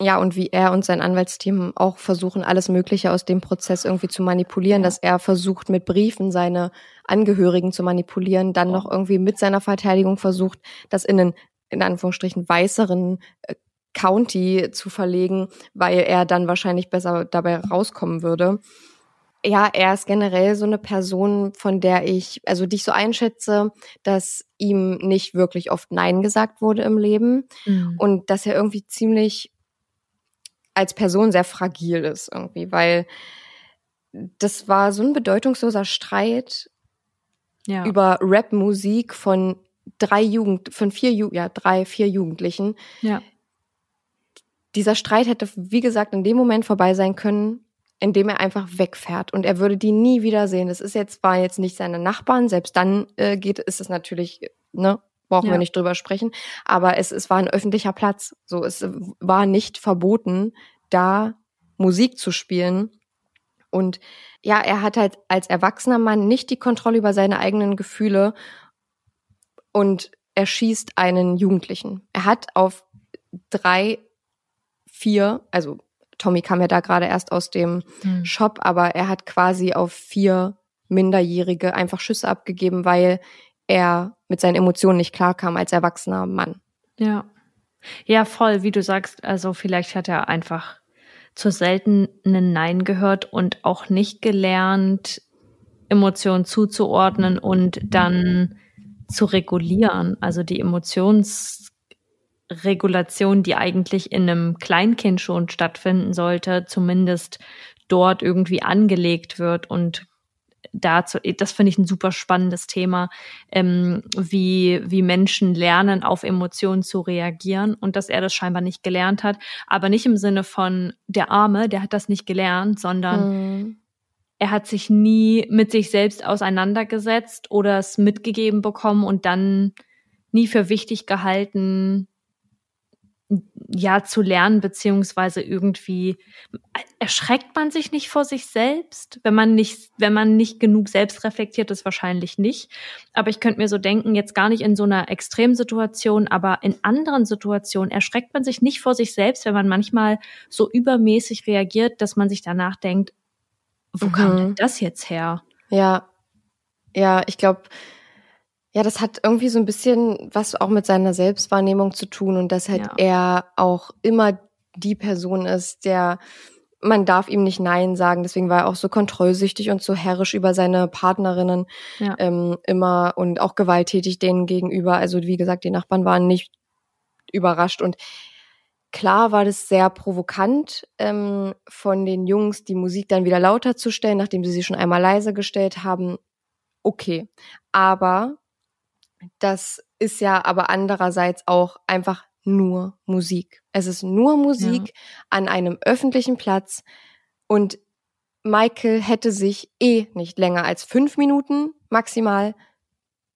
Ja, und wie er und sein Anwaltsteam auch versuchen, alles Mögliche aus dem Prozess irgendwie zu manipulieren, ja. dass er versucht, mit Briefen seine Angehörigen zu manipulieren, dann noch irgendwie mit seiner Verteidigung versucht, das in einen, in Anführungsstrichen, weißeren äh, County zu verlegen, weil er dann wahrscheinlich besser dabei rauskommen würde. Ja, er ist generell so eine Person, von der ich, also die ich so einschätze, dass ihm nicht wirklich oft Nein gesagt wurde im Leben mhm. und dass er irgendwie ziemlich als Person sehr fragil ist irgendwie, weil das war so ein bedeutungsloser Streit ja. über Rap-Musik von drei Jugend, von vier, Ju ja, drei, vier Jugendlichen. Ja. Dieser Streit hätte, wie gesagt, in dem Moment vorbei sein können, in dem er einfach wegfährt und er würde die nie wiedersehen. Das ist jetzt, war jetzt nicht seine Nachbarn, selbst dann äh, geht, ist es natürlich, ne, brauchen ja. wir nicht drüber sprechen. Aber es, es war ein öffentlicher Platz. So, es war nicht verboten, da Musik zu spielen. Und ja, er hat halt als erwachsener Mann nicht die Kontrolle über seine eigenen Gefühle und er schießt einen Jugendlichen. Er hat auf drei, vier, also Tommy kam ja da gerade erst aus dem hm. Shop, aber er hat quasi auf vier Minderjährige einfach Schüsse abgegeben, weil er mit seinen Emotionen nicht klarkam als erwachsener Mann. Ja. Ja, voll, wie du sagst, also vielleicht hat er einfach zur seltenen Nein gehört und auch nicht gelernt, Emotionen zuzuordnen und dann zu regulieren. Also die Emotionsregulation, die eigentlich in einem Kleinkind schon stattfinden sollte, zumindest dort irgendwie angelegt wird und dazu, das finde ich ein super spannendes Thema, ähm, wie, wie Menschen lernen, auf Emotionen zu reagieren und dass er das scheinbar nicht gelernt hat, aber nicht im Sinne von der Arme, der hat das nicht gelernt, sondern mhm. er hat sich nie mit sich selbst auseinandergesetzt oder es mitgegeben bekommen und dann nie für wichtig gehalten, ja zu lernen, beziehungsweise irgendwie erschreckt man sich nicht vor sich selbst, wenn man nicht, wenn man nicht genug selbst reflektiert ist, wahrscheinlich nicht. Aber ich könnte mir so denken, jetzt gar nicht in so einer Extremsituation, aber in anderen Situationen erschreckt man sich nicht vor sich selbst, wenn man manchmal so übermäßig reagiert, dass man sich danach denkt, wo mhm. kam denn das jetzt her? Ja, ja, ich glaube, ja, das hat irgendwie so ein bisschen was auch mit seiner Selbstwahrnehmung zu tun und dass halt ja. er auch immer die Person ist, der man darf ihm nicht Nein sagen. Deswegen war er auch so kontrollsüchtig und so herrisch über seine Partnerinnen ja. ähm, immer und auch gewalttätig denen gegenüber. Also wie gesagt, die Nachbarn waren nicht überrascht und klar war das sehr provokant ähm, von den Jungs, die Musik dann wieder lauter zu stellen, nachdem sie sie schon einmal leise gestellt haben. Okay, aber das ist ja aber andererseits auch einfach nur Musik. Es ist nur Musik ja. an einem öffentlichen Platz und Michael hätte sich eh nicht länger als fünf Minuten maximal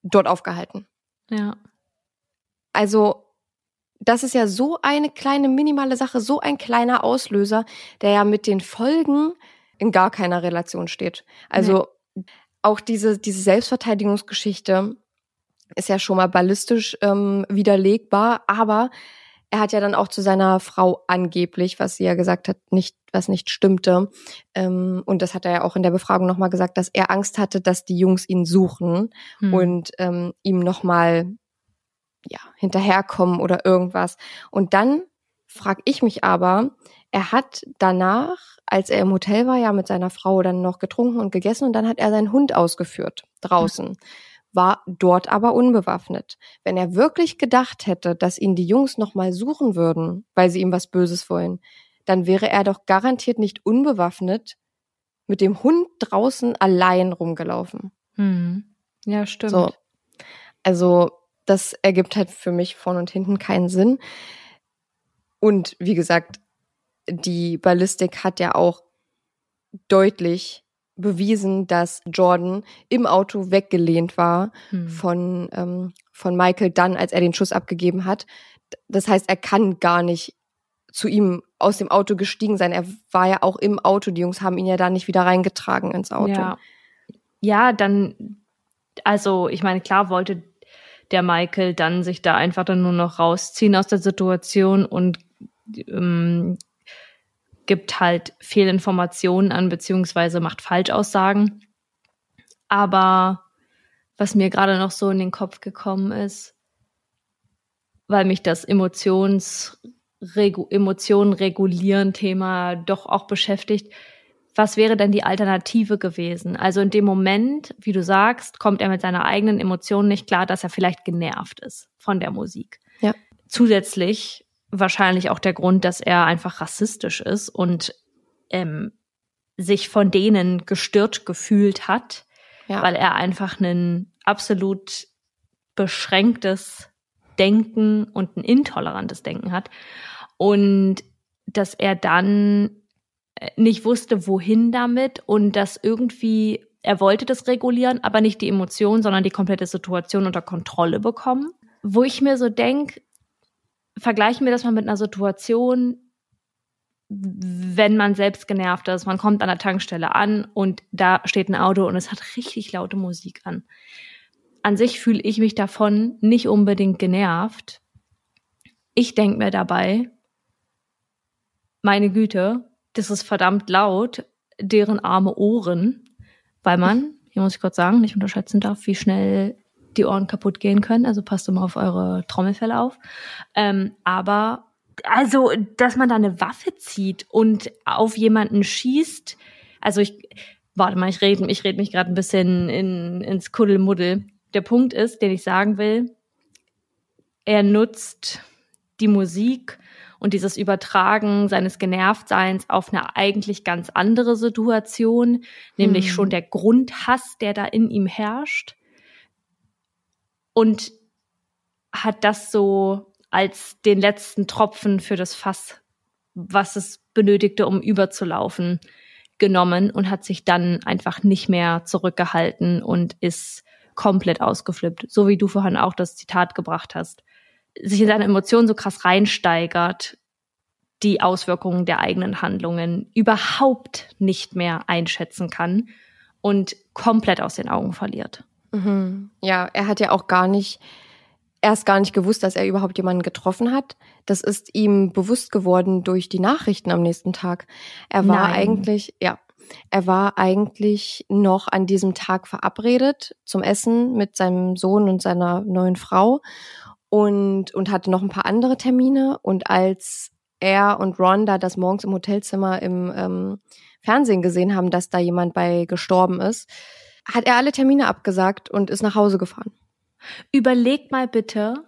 dort aufgehalten. Ja. Also, das ist ja so eine kleine minimale Sache, so ein kleiner Auslöser, der ja mit den Folgen in gar keiner Relation steht. Also, nee. auch diese, diese Selbstverteidigungsgeschichte, ist ja schon mal ballistisch ähm, widerlegbar, aber er hat ja dann auch zu seiner Frau angeblich, was sie ja gesagt hat, nicht, was nicht stimmte. Ähm, und das hat er ja auch in der Befragung nochmal gesagt, dass er Angst hatte, dass die Jungs ihn suchen hm. und ähm, ihm nochmal ja, hinterherkommen oder irgendwas. Und dann frag ich mich aber, er hat danach, als er im Hotel war, ja mit seiner Frau dann noch getrunken und gegessen und dann hat er seinen Hund ausgeführt draußen. Hm war dort aber unbewaffnet. Wenn er wirklich gedacht hätte, dass ihn die Jungs nochmal suchen würden, weil sie ihm was Böses wollen, dann wäre er doch garantiert nicht unbewaffnet mit dem Hund draußen allein rumgelaufen. Hm. Ja, stimmt. So. Also, das ergibt halt für mich von und hinten keinen Sinn. Und wie gesagt, die Ballistik hat ja auch deutlich bewiesen, dass Jordan im Auto weggelehnt war hm. von, ähm, von Michael dann, als er den Schuss abgegeben hat. Das heißt, er kann gar nicht zu ihm aus dem Auto gestiegen sein. Er war ja auch im Auto. Die Jungs haben ihn ja da nicht wieder reingetragen ins Auto. Ja, ja dann, also ich meine, klar wollte der Michael dann sich da einfach dann nur noch rausziehen aus der Situation und ähm, gibt halt Fehlinformationen an, beziehungsweise macht Falschaussagen. Aber was mir gerade noch so in den Kopf gekommen ist, weil mich das Emotions, Regu, Emotionen regulieren Thema doch auch beschäftigt. Was wäre denn die Alternative gewesen? Also in dem Moment, wie du sagst, kommt er mit seiner eigenen Emotion nicht klar, dass er vielleicht genervt ist von der Musik. Ja. Zusätzlich wahrscheinlich auch der Grund, dass er einfach rassistisch ist und ähm, sich von denen gestört gefühlt hat, ja. weil er einfach ein absolut beschränktes Denken und ein intolerantes Denken hat. Und dass er dann äh, nicht wusste, wohin damit und dass irgendwie, er wollte das regulieren, aber nicht die Emotionen, sondern die komplette Situation unter Kontrolle bekommen. Wo ich mir so denke, vergleichen wir das mal mit einer Situation, wenn man selbst genervt ist, man kommt an der Tankstelle an und da steht ein Auto und es hat richtig laute Musik an. An sich fühle ich mich davon nicht unbedingt genervt. Ich denke mir dabei, meine Güte, das ist verdammt laut, deren arme Ohren, weil man, hier muss ich kurz sagen, nicht unterschätzen darf, wie schnell die Ohren kaputt gehen können. Also passt immer auf eure Trommelfälle auf. Ähm, aber also, dass man da eine Waffe zieht und auf jemanden schießt. Also ich, warte mal, ich rede ich red mich gerade ein bisschen in, ins Kuddelmuddel. Der Punkt ist, den ich sagen will, er nutzt die Musik und dieses Übertragen seines Genervtseins auf eine eigentlich ganz andere Situation, nämlich hm. schon der Grundhass, der da in ihm herrscht. Und hat das so als den letzten Tropfen für das Fass, was es benötigte, um überzulaufen, genommen und hat sich dann einfach nicht mehr zurückgehalten und ist komplett ausgeflippt. So wie du vorhin auch das Zitat gebracht hast. Sich in seine Emotionen so krass reinsteigert, die Auswirkungen der eigenen Handlungen überhaupt nicht mehr einschätzen kann und komplett aus den Augen verliert. Mhm. Ja, er hat ja auch gar nicht erst gar nicht gewusst, dass er überhaupt jemanden getroffen hat. Das ist ihm bewusst geworden durch die Nachrichten am nächsten Tag. Er war Nein. eigentlich, ja, er war eigentlich noch an diesem Tag verabredet zum Essen mit seinem Sohn und seiner neuen Frau und, und hatte noch ein paar andere Termine. Und als er und Ron da das morgens im Hotelzimmer im ähm, Fernsehen gesehen haben, dass da jemand bei gestorben ist, hat er alle Termine abgesagt und ist nach Hause gefahren. Überlegt mal bitte,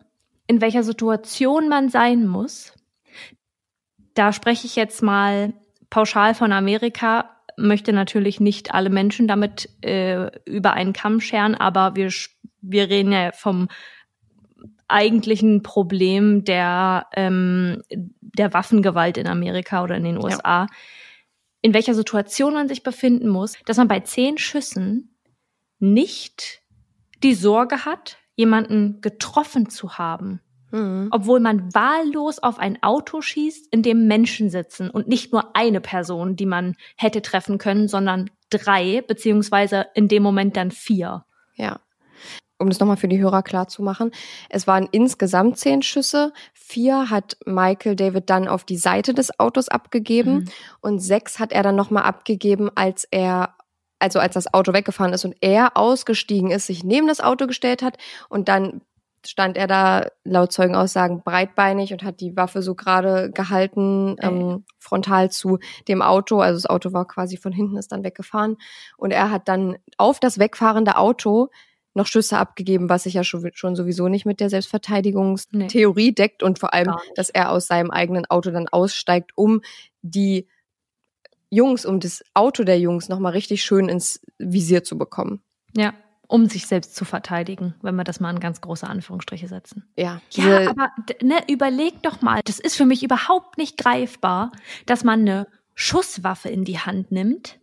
in welcher Situation man sein muss. Da spreche ich jetzt mal pauschal von Amerika, möchte natürlich nicht alle Menschen damit äh, über einen Kamm scheren, aber wir, wir reden ja vom eigentlichen Problem der, ähm, der Waffengewalt in Amerika oder in den USA. Ja. In welcher Situation man sich befinden muss, dass man bei zehn Schüssen nicht die Sorge hat, jemanden getroffen zu haben. Mhm. Obwohl man wahllos auf ein Auto schießt, in dem Menschen sitzen und nicht nur eine Person, die man hätte treffen können, sondern drei, beziehungsweise in dem Moment dann vier. Ja. Um das nochmal für die Hörer klar zu machen. Es waren insgesamt zehn Schüsse. Vier hat Michael David dann auf die Seite des Autos abgegeben mhm. und sechs hat er dann nochmal abgegeben, als er also als das Auto weggefahren ist und er ausgestiegen ist, sich neben das Auto gestellt hat und dann stand er da laut Zeugenaussagen breitbeinig und hat die Waffe so gerade gehalten, ähm, frontal zu dem Auto. Also das Auto war quasi von hinten, ist dann weggefahren. Und er hat dann auf das wegfahrende Auto noch Schüsse abgegeben, was sich ja schon, schon sowieso nicht mit der Selbstverteidigungstheorie nee. deckt und vor allem, dass er aus seinem eigenen Auto dann aussteigt, um die Jungs, um das Auto der Jungs nochmal richtig schön ins Visier zu bekommen. Ja, um sich selbst zu verteidigen, wenn wir das mal in ganz große Anführungsstriche setzen. Ja. Ja, aber ne, überleg doch mal, das ist für mich überhaupt nicht greifbar, dass man eine Schusswaffe in die Hand nimmt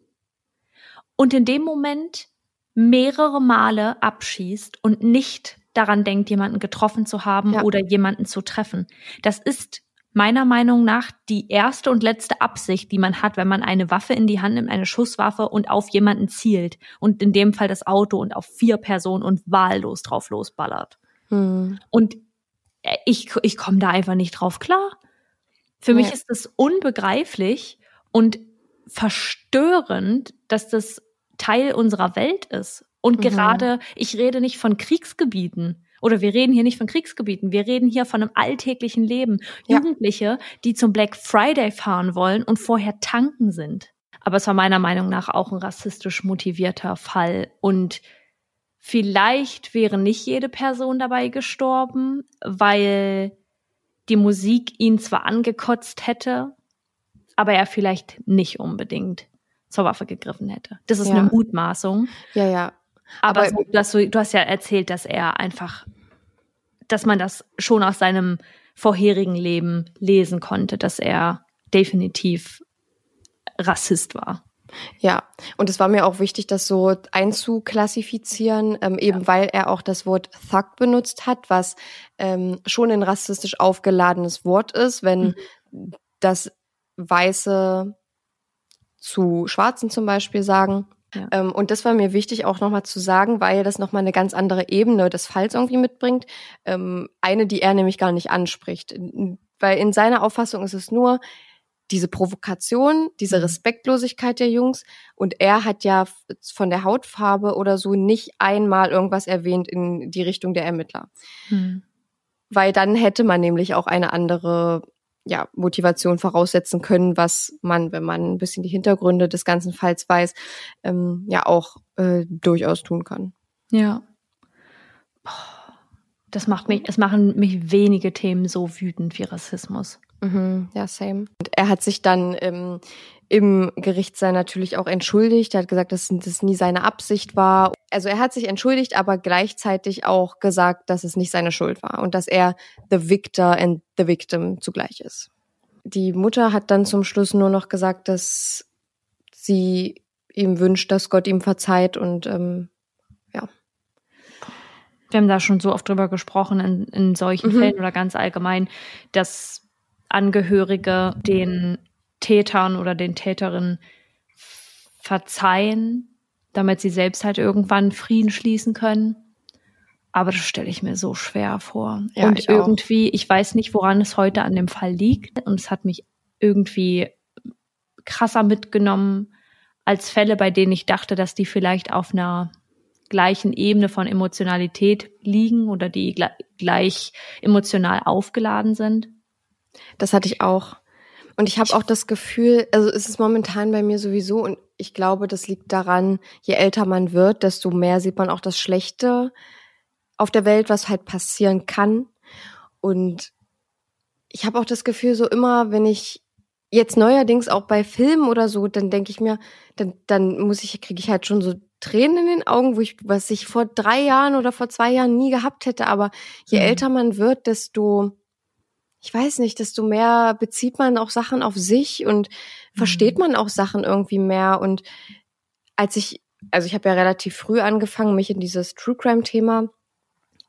und in dem Moment mehrere Male abschießt und nicht daran denkt, jemanden getroffen zu haben ja. oder jemanden zu treffen. Das ist meiner Meinung nach die erste und letzte Absicht, die man hat, wenn man eine Waffe in die Hand nimmt, eine Schusswaffe und auf jemanden zielt und in dem Fall das Auto und auf vier Personen und wahllos drauf losballert. Hm. Und äh, ich, ich komme da einfach nicht drauf klar. Für ja. mich ist es unbegreiflich und verstörend, dass das Teil unserer Welt ist. Und mhm. gerade, ich rede nicht von Kriegsgebieten. Oder wir reden hier nicht von Kriegsgebieten, wir reden hier von einem alltäglichen Leben. Ja. Jugendliche, die zum Black Friday fahren wollen und vorher tanken sind. Aber es war meiner Meinung nach auch ein rassistisch motivierter Fall. Und vielleicht wäre nicht jede Person dabei gestorben, weil die Musik ihn zwar angekotzt hätte, aber er vielleicht nicht unbedingt zur Waffe gegriffen hätte. Das ist ja. eine Mutmaßung. Ja, ja. Aber, Aber so, du, hast, du hast ja erzählt, dass er einfach, dass man das schon aus seinem vorherigen Leben lesen konnte, dass er definitiv Rassist war. Ja, und es war mir auch wichtig, das so einzuklassifizieren, ähm, eben ja. weil er auch das Wort Thug benutzt hat, was ähm, schon ein rassistisch aufgeladenes Wort ist, wenn mhm. das Weiße zu Schwarzen zum Beispiel sagen. Ja. Ähm, und das war mir wichtig auch nochmal zu sagen, weil das nochmal eine ganz andere Ebene des Falls irgendwie mitbringt. Ähm, eine, die er nämlich gar nicht anspricht. Weil in seiner Auffassung ist es nur diese Provokation, diese mhm. Respektlosigkeit der Jungs. Und er hat ja von der Hautfarbe oder so nicht einmal irgendwas erwähnt in die Richtung der Ermittler. Mhm. Weil dann hätte man nämlich auch eine andere ja, Motivation voraussetzen können, was man, wenn man ein bisschen die Hintergründe des ganzen Falls weiß, ähm, ja auch äh, durchaus tun kann. Ja. Das macht mich, es machen mich wenige Themen so wütend wie Rassismus. Mhm, ja, same. Und er hat sich dann ähm, im Gerichtssaal natürlich auch entschuldigt. Er hat gesagt, dass das nie seine Absicht war. Also er hat sich entschuldigt, aber gleichzeitig auch gesagt, dass es nicht seine Schuld war und dass er the victor and the victim zugleich ist. Die Mutter hat dann zum Schluss nur noch gesagt, dass sie ihm wünscht, dass Gott ihm verzeiht und ähm, ja. Wir haben da schon so oft drüber gesprochen in, in solchen mhm. Fällen oder ganz allgemein, dass Angehörige den Tätern oder den Täterinnen verzeihen, damit sie selbst halt irgendwann Frieden schließen können. Aber das stelle ich mir so schwer vor. Ja, und ich irgendwie, ich weiß nicht, woran es heute an dem Fall liegt. Und es hat mich irgendwie krasser mitgenommen als Fälle, bei denen ich dachte, dass die vielleicht auf einer gleichen Ebene von Emotionalität liegen oder die gleich emotional aufgeladen sind. Das hatte ich auch. Und ich habe auch das Gefühl, also es ist momentan bei mir sowieso und ich glaube, das liegt daran, je älter man wird, desto mehr sieht man auch das Schlechte auf der Welt, was halt passieren kann. Und ich habe auch das Gefühl, so immer, wenn ich jetzt neuerdings auch bei Filmen oder so, dann denke ich mir, dann, dann muss ich, kriege ich halt schon so Tränen in den Augen, wo ich, was ich vor drei Jahren oder vor zwei Jahren nie gehabt hätte. Aber je mhm. älter man wird, desto ich weiß nicht, desto mehr bezieht man auch Sachen auf sich und mhm. versteht man auch Sachen irgendwie mehr. Und als ich, also ich habe ja relativ früh angefangen, mich in dieses True Crime Thema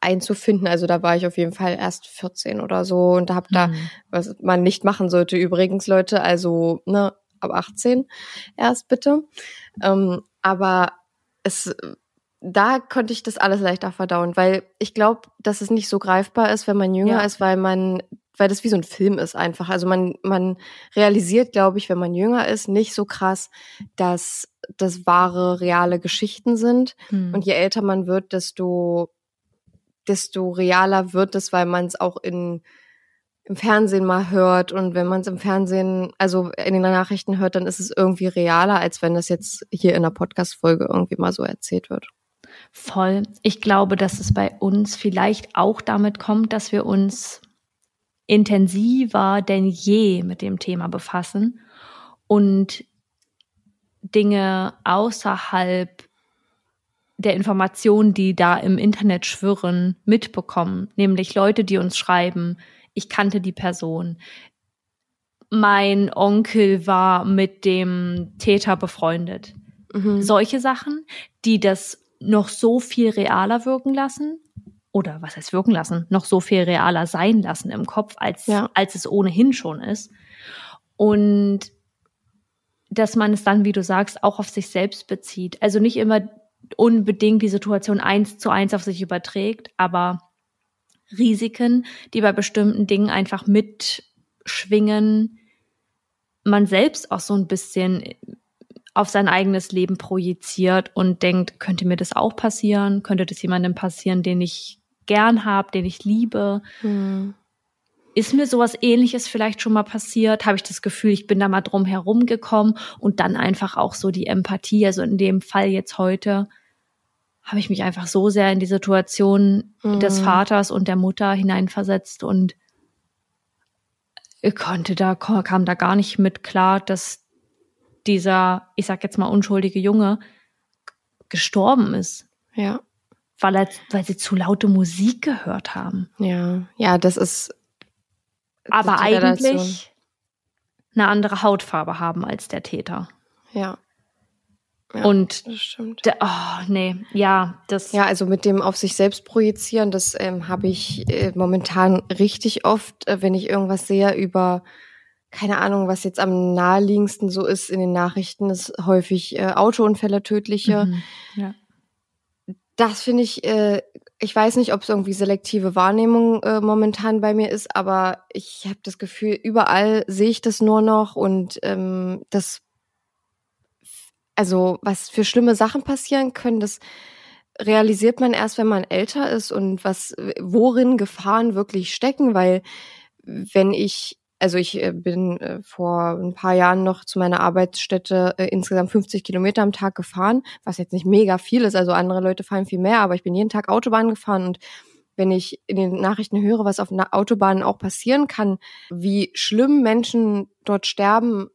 einzufinden. Also da war ich auf jeden Fall erst 14 oder so und da habe mhm. da, was man nicht machen sollte übrigens, Leute, also ne, ab 18 erst bitte. Ähm, aber es da konnte ich das alles leichter verdauen, weil ich glaube, dass es nicht so greifbar ist, wenn man jünger ja. ist, weil man weil das wie so ein Film ist einfach. Also man, man realisiert, glaube ich, wenn man jünger ist, nicht so krass, dass das wahre, reale Geschichten sind. Hm. Und je älter man wird, desto, desto realer wird es, weil man es auch in, im Fernsehen mal hört. Und wenn man es im Fernsehen, also in den Nachrichten hört, dann ist es irgendwie realer, als wenn das jetzt hier in einer Podcast-Folge irgendwie mal so erzählt wird. Voll. Ich glaube, dass es bei uns vielleicht auch damit kommt, dass wir uns intensiver denn je mit dem Thema befassen und Dinge außerhalb der Informationen, die da im Internet schwirren, mitbekommen. Nämlich Leute, die uns schreiben, ich kannte die Person. Mein Onkel war mit dem Täter befreundet. Mhm. Solche Sachen, die das noch so viel realer wirken lassen oder was heißt wirken lassen, noch so viel realer sein lassen im Kopf, als, ja. als es ohnehin schon ist. Und dass man es dann, wie du sagst, auch auf sich selbst bezieht. Also nicht immer unbedingt die Situation eins zu eins auf sich überträgt, aber Risiken, die bei bestimmten Dingen einfach mitschwingen, man selbst auch so ein bisschen auf sein eigenes Leben projiziert und denkt, könnte mir das auch passieren? Könnte das jemandem passieren, den ich gern habe, den ich liebe. Mhm. Ist mir sowas ähnliches vielleicht schon mal passiert? Habe ich das Gefühl, ich bin da mal drum herum gekommen und dann einfach auch so die Empathie, also in dem Fall jetzt heute, habe ich mich einfach so sehr in die Situation mhm. des Vaters und der Mutter hineinversetzt und konnte da, kam da gar nicht mit klar, dass dieser, ich sag jetzt mal, unschuldige Junge gestorben ist. Ja weil, er, weil sie zu laute Musik gehört haben. Ja, ja, das ist. Aber eigentlich eine andere Hautfarbe haben als der Täter. Ja. ja und das stimmt. Der, oh, nee, ja, das. Ja, also mit dem auf sich selbst projizieren, das ähm, habe ich äh, momentan richtig oft, äh, wenn ich irgendwas sehe über keine Ahnung, was jetzt am naheliegendsten so ist in den Nachrichten, ist häufig äh, Autounfälle tödliche. Mhm, ja. Das finde ich, äh, ich weiß nicht, ob es irgendwie selektive Wahrnehmung äh, momentan bei mir ist, aber ich habe das Gefühl, überall sehe ich das nur noch und ähm, das, also was für schlimme Sachen passieren können, das realisiert man erst, wenn man älter ist und was, worin Gefahren wirklich stecken, weil wenn ich also ich äh, bin äh, vor ein paar Jahren noch zu meiner Arbeitsstätte äh, insgesamt 50 Kilometer am Tag gefahren, was jetzt nicht mega viel ist. Also andere Leute fahren viel mehr, aber ich bin jeden Tag Autobahn gefahren und wenn ich in den Nachrichten höre, was auf einer Autobahn auch passieren kann, wie schlimm Menschen dort sterben,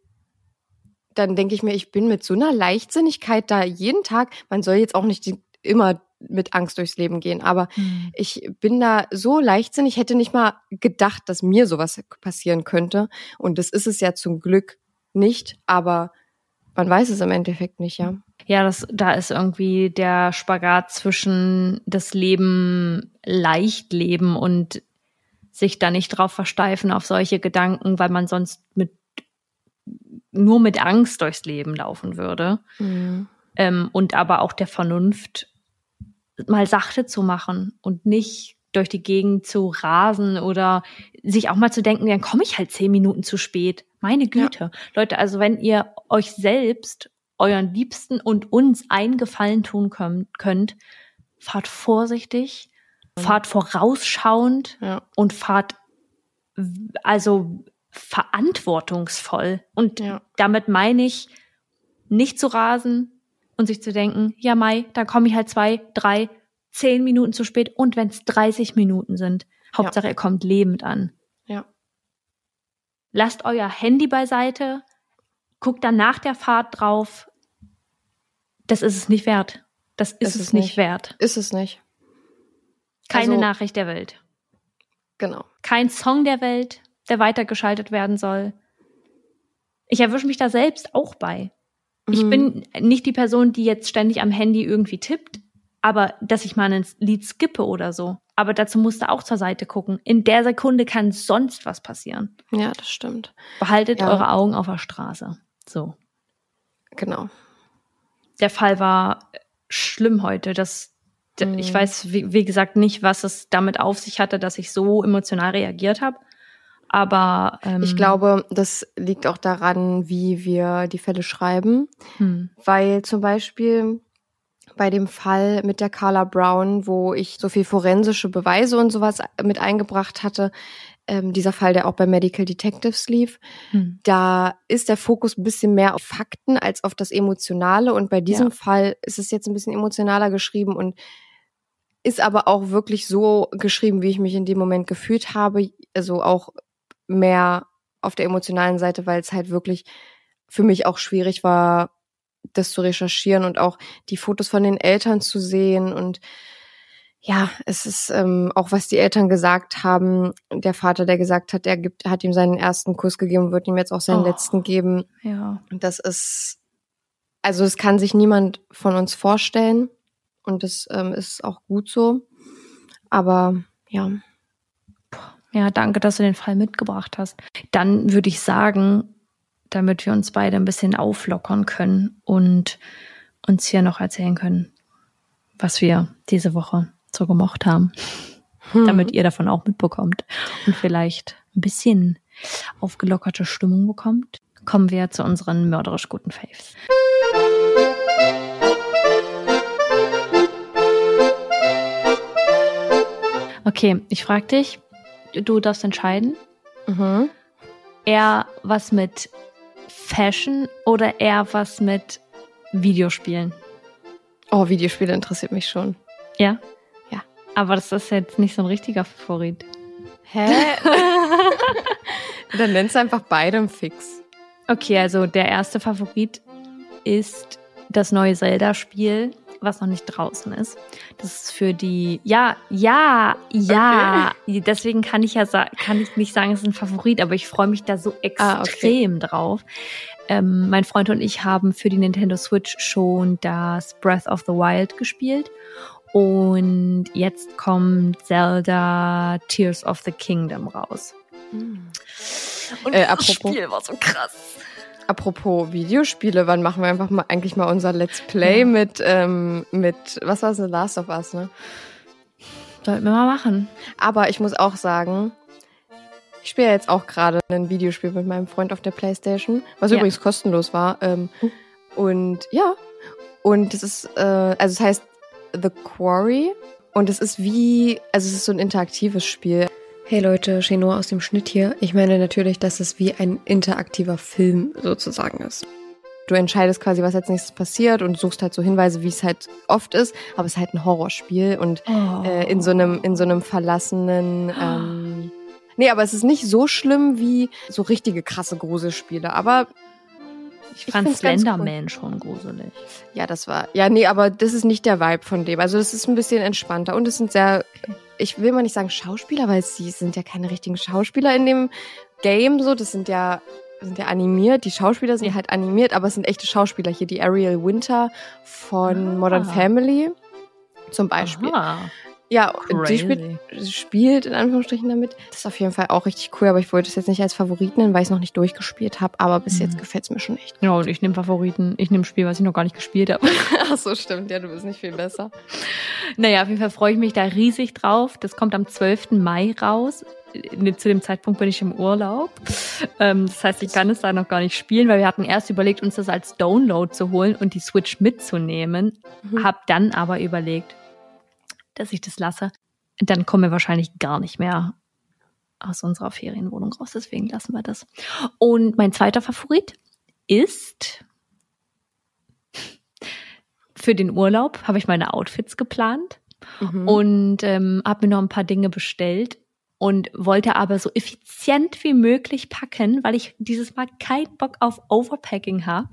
dann denke ich mir, ich bin mit so einer Leichtsinnigkeit da jeden Tag. Man soll jetzt auch nicht immer mit Angst durchs Leben gehen, aber Hm. ich bin da so leichtsinnig, hätte nicht mal gedacht, dass mir sowas passieren könnte. Und das ist es ja zum Glück nicht, aber man weiß es im Endeffekt nicht, ja. Ja, das, da ist irgendwie der Spagat zwischen das Leben leicht leben und sich da nicht drauf versteifen auf solche Gedanken, weil man sonst mit nur mit Angst durchs Leben laufen würde. Ähm, und aber auch der Vernunft mal sachte zu machen und nicht durch die Gegend zu rasen oder sich auch mal zu denken, dann komme ich halt zehn Minuten zu spät. Meine Güte. Leute, also wenn ihr euch selbst, euren Liebsten und uns einen Gefallen tun könnt, fahrt vorsichtig, fahrt vorausschauend Ja. und fahrt also verantwortungsvoll. Und Ja. damit meine ich, nicht zu rasen und sich zu denken, ja Mai, da komme ich halt zwei, drei, zehn Minuten zu spät und wenn es 30 Minuten sind. Hauptsache, ihr kommt lebend an. Ja. Lasst euer Handy beiseite, guckt dann nach der Fahrt drauf. Das ist es nicht wert. Das ist, Ist es nicht. wert. Ist es nicht. Keine Also- Nachricht der Welt. Genau. Kein Song der Welt, der weitergeschaltet werden soll. Ich erwische mich da selbst auch bei. Ich Mhm. bin nicht die Person, die jetzt ständig am Handy irgendwie tippt, aber dass ich mal ein Lied skippe oder so. Aber dazu musst du auch zur Seite gucken. In der Sekunde kann sonst was passieren. Ja, das stimmt. Behaltet Ja. eure Augen auf der Straße. So. Genau. Der Fall war schlimm heute. Das, Mhm. Ich weiß, wie, wie gesagt, nicht, was es damit auf sich hatte, dass ich so emotional reagiert habe. Aber ähm, Ich glaube, das liegt auch daran, wie wir die Fälle schreiben. hm, Weil zum Beispiel bei dem Fall mit der Carla Brown, wo ich so viel forensische Beweise und sowas mit eingebracht hatte, ähm, dieser Fall, der auch bei Medical Detectives lief, hm. da ist der Fokus ein bisschen mehr auf Fakten als auf das Emotionale. Und bei diesem Ja. Fall ist es jetzt ein bisschen emotionaler geschrieben und ist aber auch wirklich so geschrieben, wie ich mich in dem Moment gefühlt habe. Also auch mehr auf der emotionalen Seite, weil es halt wirklich für mich auch schwierig war, das zu recherchieren und auch die Fotos von den Eltern zu sehen und ja, es ist ähm, auch, was die Eltern gesagt haben. Der Vater, der gesagt hat, er gibt, hat ihm seinen ersten Kuss gegeben, wird ihm jetzt auch seinen Oh. letzten geben. Ja. Und das ist, also es kann sich niemand von uns vorstellen. Und das ähm, ist auch gut so. Aber ja, Ja, danke, dass du den Fall mitgebracht hast. Dann würde ich sagen, damit wir uns beide ein bisschen auflockern können und uns hier noch erzählen können, was wir diese Woche so gemocht haben, damit ihr davon auch mitbekommt und vielleicht ein bisschen aufgelockerte Stimmung bekommt, kommen wir zu unseren mörderisch guten Faves. Okay, ich frage dich, du darfst entscheiden, Mhm. eher was mit Fashion oder eher was mit Videospielen? Oh, Videospiele interessiert mich schon. Ja? Ja. Aber das ist jetzt nicht so ein richtiger Favorit. Hä? Dann nennst du einfach beide im Fix. Okay, also der erste Favorit ist das neue Zelda-Spiel, was noch nicht draußen ist. Das ist für die, ja, ja, ja. Deswegen kann ich ja kann ich nicht sagen, es ist ein Favorit, aber ich freue mich da so Ah, extrem drauf. Ähm, mein Freund und ich haben für die Nintendo Switch schon das Breath of the Wild gespielt. Und jetzt kommt Zelda Tears of the Kingdom raus. Und Äh, apropos- Spiel war so krass. Apropos Videospiele, wann machen wir einfach mal eigentlich mal unser Let's Play Ja. mit, ähm, mit, was war es, The Last of Us, ne? Sollten wir mal machen. Aber ich muss auch sagen, ich spiele ja jetzt auch gerade ein Videospiel mit meinem Freund auf der Playstation, was Ja. übrigens kostenlos war. Ähm, und ja, und es ist, äh, also es heißt The Quarry und es ist wie, also es ist so ein interaktives Spiel. Hey Leute, Chino aus dem Schnitt hier. Ich meine natürlich, dass es wie ein interaktiver Film sozusagen ist. Du entscheidest quasi, was als nächstes passiert und suchst halt so Hinweise, wie es halt oft ist, aber es ist halt ein Horrorspiel und Oh. äh, in so einem in so einem verlassenen ähm, Nee, aber es ist nicht so schlimm wie so richtige krasse Gruselspiele, aber Ich ich fand ganz Slenderman schon gruselig. ja, das war ja, nee, aber das ist nicht der Vibe von dem. Also das ist ein bisschen entspannter und es sind sehr ich will mal nicht sagen Schauspieler, weil sie sind ja keine richtigen Schauspieler in dem Game so, das sind ja sind ja animiert, die Schauspieler sind Ja. halt animiert, aber es sind echte Schauspieler hier, die Ariel Winter von Ah. Modern Family zum Beispiel. Aha. Ja, und die Crazy. spielt, spielt in Anführungsstrichen damit. Das ist auf jeden Fall auch richtig cool, aber ich wollte es jetzt nicht als Favorit nennen, weil ich es noch nicht durchgespielt habe, aber bis Mhm. jetzt gefällt es mir schon echt. Ja, und ich nehme Favoriten. Ich nehme ein Spiel, was ich noch gar nicht gespielt habe. Ach so, stimmt, ja, du bist nicht viel besser. Naja, auf jeden Fall freue ich mich da riesig drauf. Das kommt am 12. Mai raus. Äh, Zu dem Zeitpunkt bin ich im Urlaub. Ähm, das heißt, ich kann es da noch gar nicht spielen, weil wir hatten erst überlegt, uns das als Download zu holen und die Switch mitzunehmen. Mhm. Hab dann aber überlegt, dass ich das lasse. Dann kommen wir wahrscheinlich gar nicht mehr aus unserer Ferienwohnung raus. Deswegen lassen wir das. Und mein zweiter Favorit ist für den Urlaub habe ich meine Outfits geplant Mhm. und ähm, habe mir noch ein paar Dinge bestellt und wollte aber so effizient wie möglich packen, weil ich dieses Mal keinen Bock auf Overpacking habe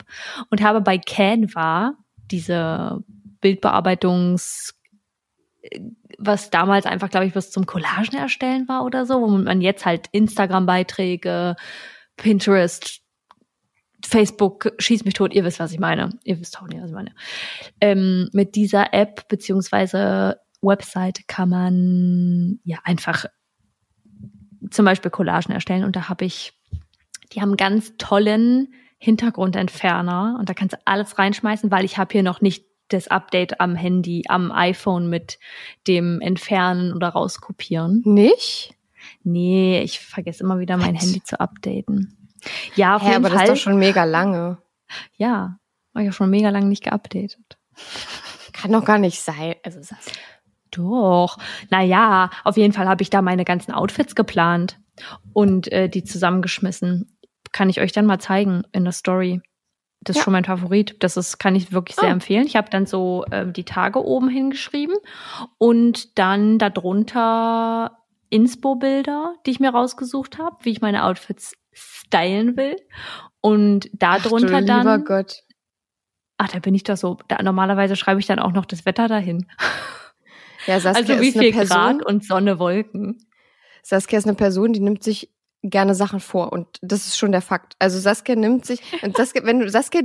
und habe bei Canva diese Bildbearbeitungs was damals einfach, glaube ich, was zum Collagen erstellen war oder so, wo man jetzt halt Instagram-Beiträge, Pinterest, Facebook, schieß mich tot, ihr wisst, was ich meine. Ihr wisst auch nicht, was ich meine. Ähm, mit dieser App beziehungsweise Website kann man ja einfach zum Beispiel Collagen erstellen und da habe ich, die haben ganz tollen Hintergrundentferner und da kannst du alles reinschmeißen, weil ich habe hier noch nicht das Update am Handy, am iPhone mit dem Entfernen oder rauskopieren. Nicht? Nee, ich vergesse immer wieder mein Was? Handy zu updaten. Ja, auf Hä, jeden aber das Fall. ist doch schon mega lange. ja, war ja schon mega lange nicht geupdatet. Kann doch gar nicht sein. Also, Doch. Naja, auf jeden Fall habe ich da meine ganzen Outfits geplant und äh, die zusammengeschmissen. Kann ich euch dann mal zeigen in der Story. Das ist Ja. schon mein Favorit. Das ist, kann ich wirklich sehr Oh. empfehlen. Ich habe dann so ähm, die Tage oben hingeschrieben und dann darunter Inspo-Bilder, die ich mir rausgesucht habe, wie ich meine Outfits stylen will. Und Ach du darunter lieber dann. Gott. Ach, da bin ich doch so. Da, normalerweise schreibe ich dann auch noch das Wetter dahin. Ja, Saskia also wie ist eine viel Person, Grad und Sonne, Wolken. Saskia ist eine Person, die nimmt sich gerne Sachen vor. Und das ist schon der Fakt. Also Saskia nimmt sich, und Saskia, wenn Saskia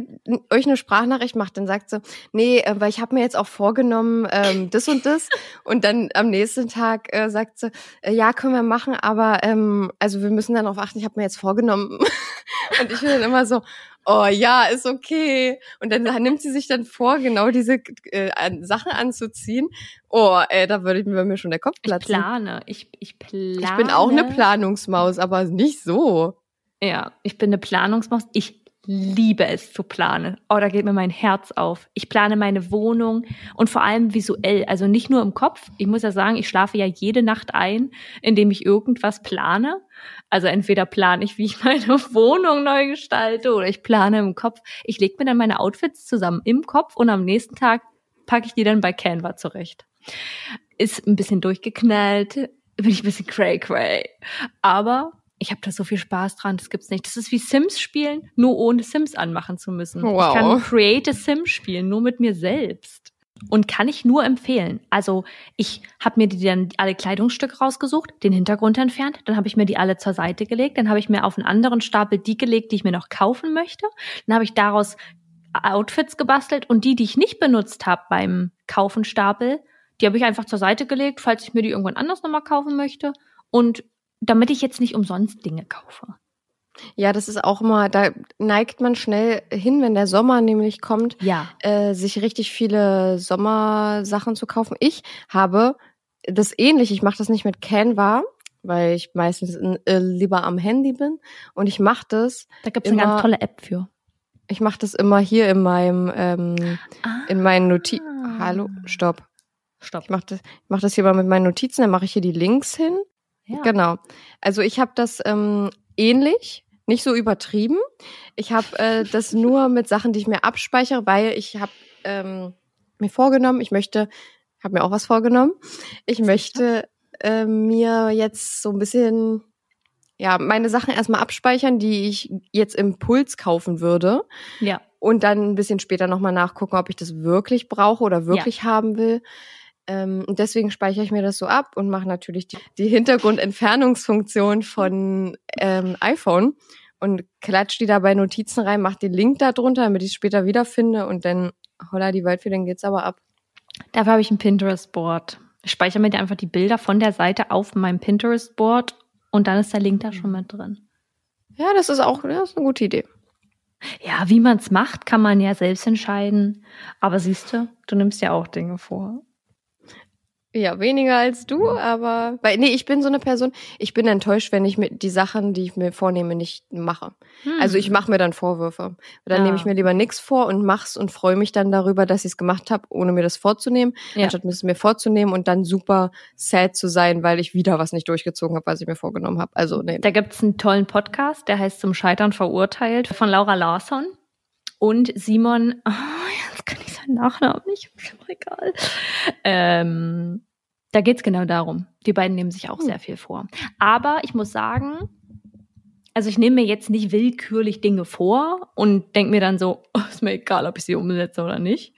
euch eine Sprachnachricht macht, dann sagt sie, nee, äh, weil ich habe mir jetzt auch vorgenommen, ähm, das und das. Und dann am nächsten Tag äh, sagt sie, äh, ja, können wir machen, aber ähm, also wir müssen dann darauf achten, ich habe mir jetzt vorgenommen. Und ich bin dann immer so, oh ja, ist okay und dann nimmt sie sich dann vor, genau diese äh, Sachen anzuziehen. Oh, ey, da würde ich mir, mir schon der Kopf Ich platzen. plane. Ich, ich plane. Ich bin auch eine Planungsmaus, aber nicht so. Ja, ich bin eine Planungsmaus. Ich liebe es zu planen. Oh, da geht mir mein Herz auf. Ich plane meine Wohnung und vor allem visuell, also nicht nur im Kopf. Ich muss ja sagen, ich schlafe ja jede Nacht ein, indem ich irgendwas plane. Also entweder plane ich, wie ich meine Wohnung neu gestalte oder ich plane im Kopf. Ich lege mir dann meine Outfits zusammen im Kopf und am nächsten Tag packe ich die dann bei Canva zurecht. Ist ein bisschen durchgeknallt, bin ich ein bisschen cray cray. Aber ich habe da so viel Spaß dran, das gibt's nicht. Das ist wie Sims spielen, nur ohne Sims anmachen zu müssen. Wow. Ich kann Create a Sim spielen, nur mit mir selbst. Und kann ich nur empfehlen. Also ich habe mir die dann alle Kleidungsstücke rausgesucht, den Hintergrund entfernt, dann habe ich mir die alle zur Seite gelegt, dann habe ich mir auf einen anderen Stapel die gelegt, die ich mir noch kaufen möchte. Dann habe ich daraus Outfits gebastelt und die, die ich nicht benutzt habe beim Kaufenstapel, die habe ich einfach zur Seite gelegt, falls ich mir die irgendwann anders nochmal kaufen möchte. Und damit ich jetzt nicht umsonst Dinge kaufe. Ja, das ist auch immer, da neigt man schnell hin, wenn der Sommer nämlich kommt, Ja. äh, sich richtig viele Sommersachen zu kaufen. Ich habe das ähnlich, ich mache das nicht mit Canva, weil ich meistens äh, lieber am Handy bin. Und ich mache das, Da gibt's eine Immer- ganz tolle App für. ich mache das immer hier in meinem, ähm, in meinen Notizen. Ah. Hallo, stopp. Stopp. Ich mache das, ich mach das hier mal mit meinen Notizen, dann mache ich hier die Links hin. Ja. Genau. Also ich habe das ähm, ähnlich, nicht so übertrieben. Ich habe äh, das nur mit Sachen, die ich mir abspeichere, weil ich habe ähm, mir vorgenommen, ich möchte, habe mir auch was vorgenommen. Ich möchte äh, mir jetzt so ein bisschen ja, meine Sachen erstmal abspeichern, die ich jetzt im Puls kaufen würde. Ja. Und dann ein bisschen später nochmal nachgucken, ob ich das wirklich brauche oder wirklich haben will. Ähm, und deswegen speichere ich mir das so ab und mache natürlich die, die Hintergrundentfernungsfunktion von ähm, iPhone und klatsch die da bei Notizen rein, mach den Link da drunter, damit ich es später wiederfinde und dann holla die Waldfee, dann geht's aber ab. Dafür habe ich ein Pinterest-Board. Ich speichere mir einfach die Bilder von der Seite auf meinem Pinterest-Board und dann ist der Link da schon mit drin. Ja, das ist auch das ist eine gute Idee. Ja, wie man es macht, kann man ja selbst entscheiden. Aber siehst du, du nimmst ja auch Dinge vor. Ja, weniger als du, aber weil nee, ich bin so eine Person, ich bin enttäuscht, wenn ich mit die Sachen, die ich mir vornehme, nicht mache. Hm. Also ich mache mir dann Vorwürfe. Dann Ja. nehme ich mir lieber nichts vor und mach's und freue mich dann darüber, dass ich es gemacht habe, ohne mir das vorzunehmen, Ja. anstatt es mir vorzunehmen und dann super sad zu sein, weil ich wieder was nicht durchgezogen habe, was ich mir vorgenommen habe. Also nee. Da gibt's einen tollen Podcast, der heißt Zum Scheitern verurteilt von Laura Larsson und Simon, oh, jetzt kann ich seinen Nachnamen nicht, ist mir egal. Ähm, da geht's genau darum. Die beiden nehmen sich auch Hm. sehr viel vor. Aber ich muss sagen, also ich nehme mir jetzt nicht willkürlich Dinge vor und denke mir dann so, oh, ist mir egal, ob ich sie umsetze oder nicht.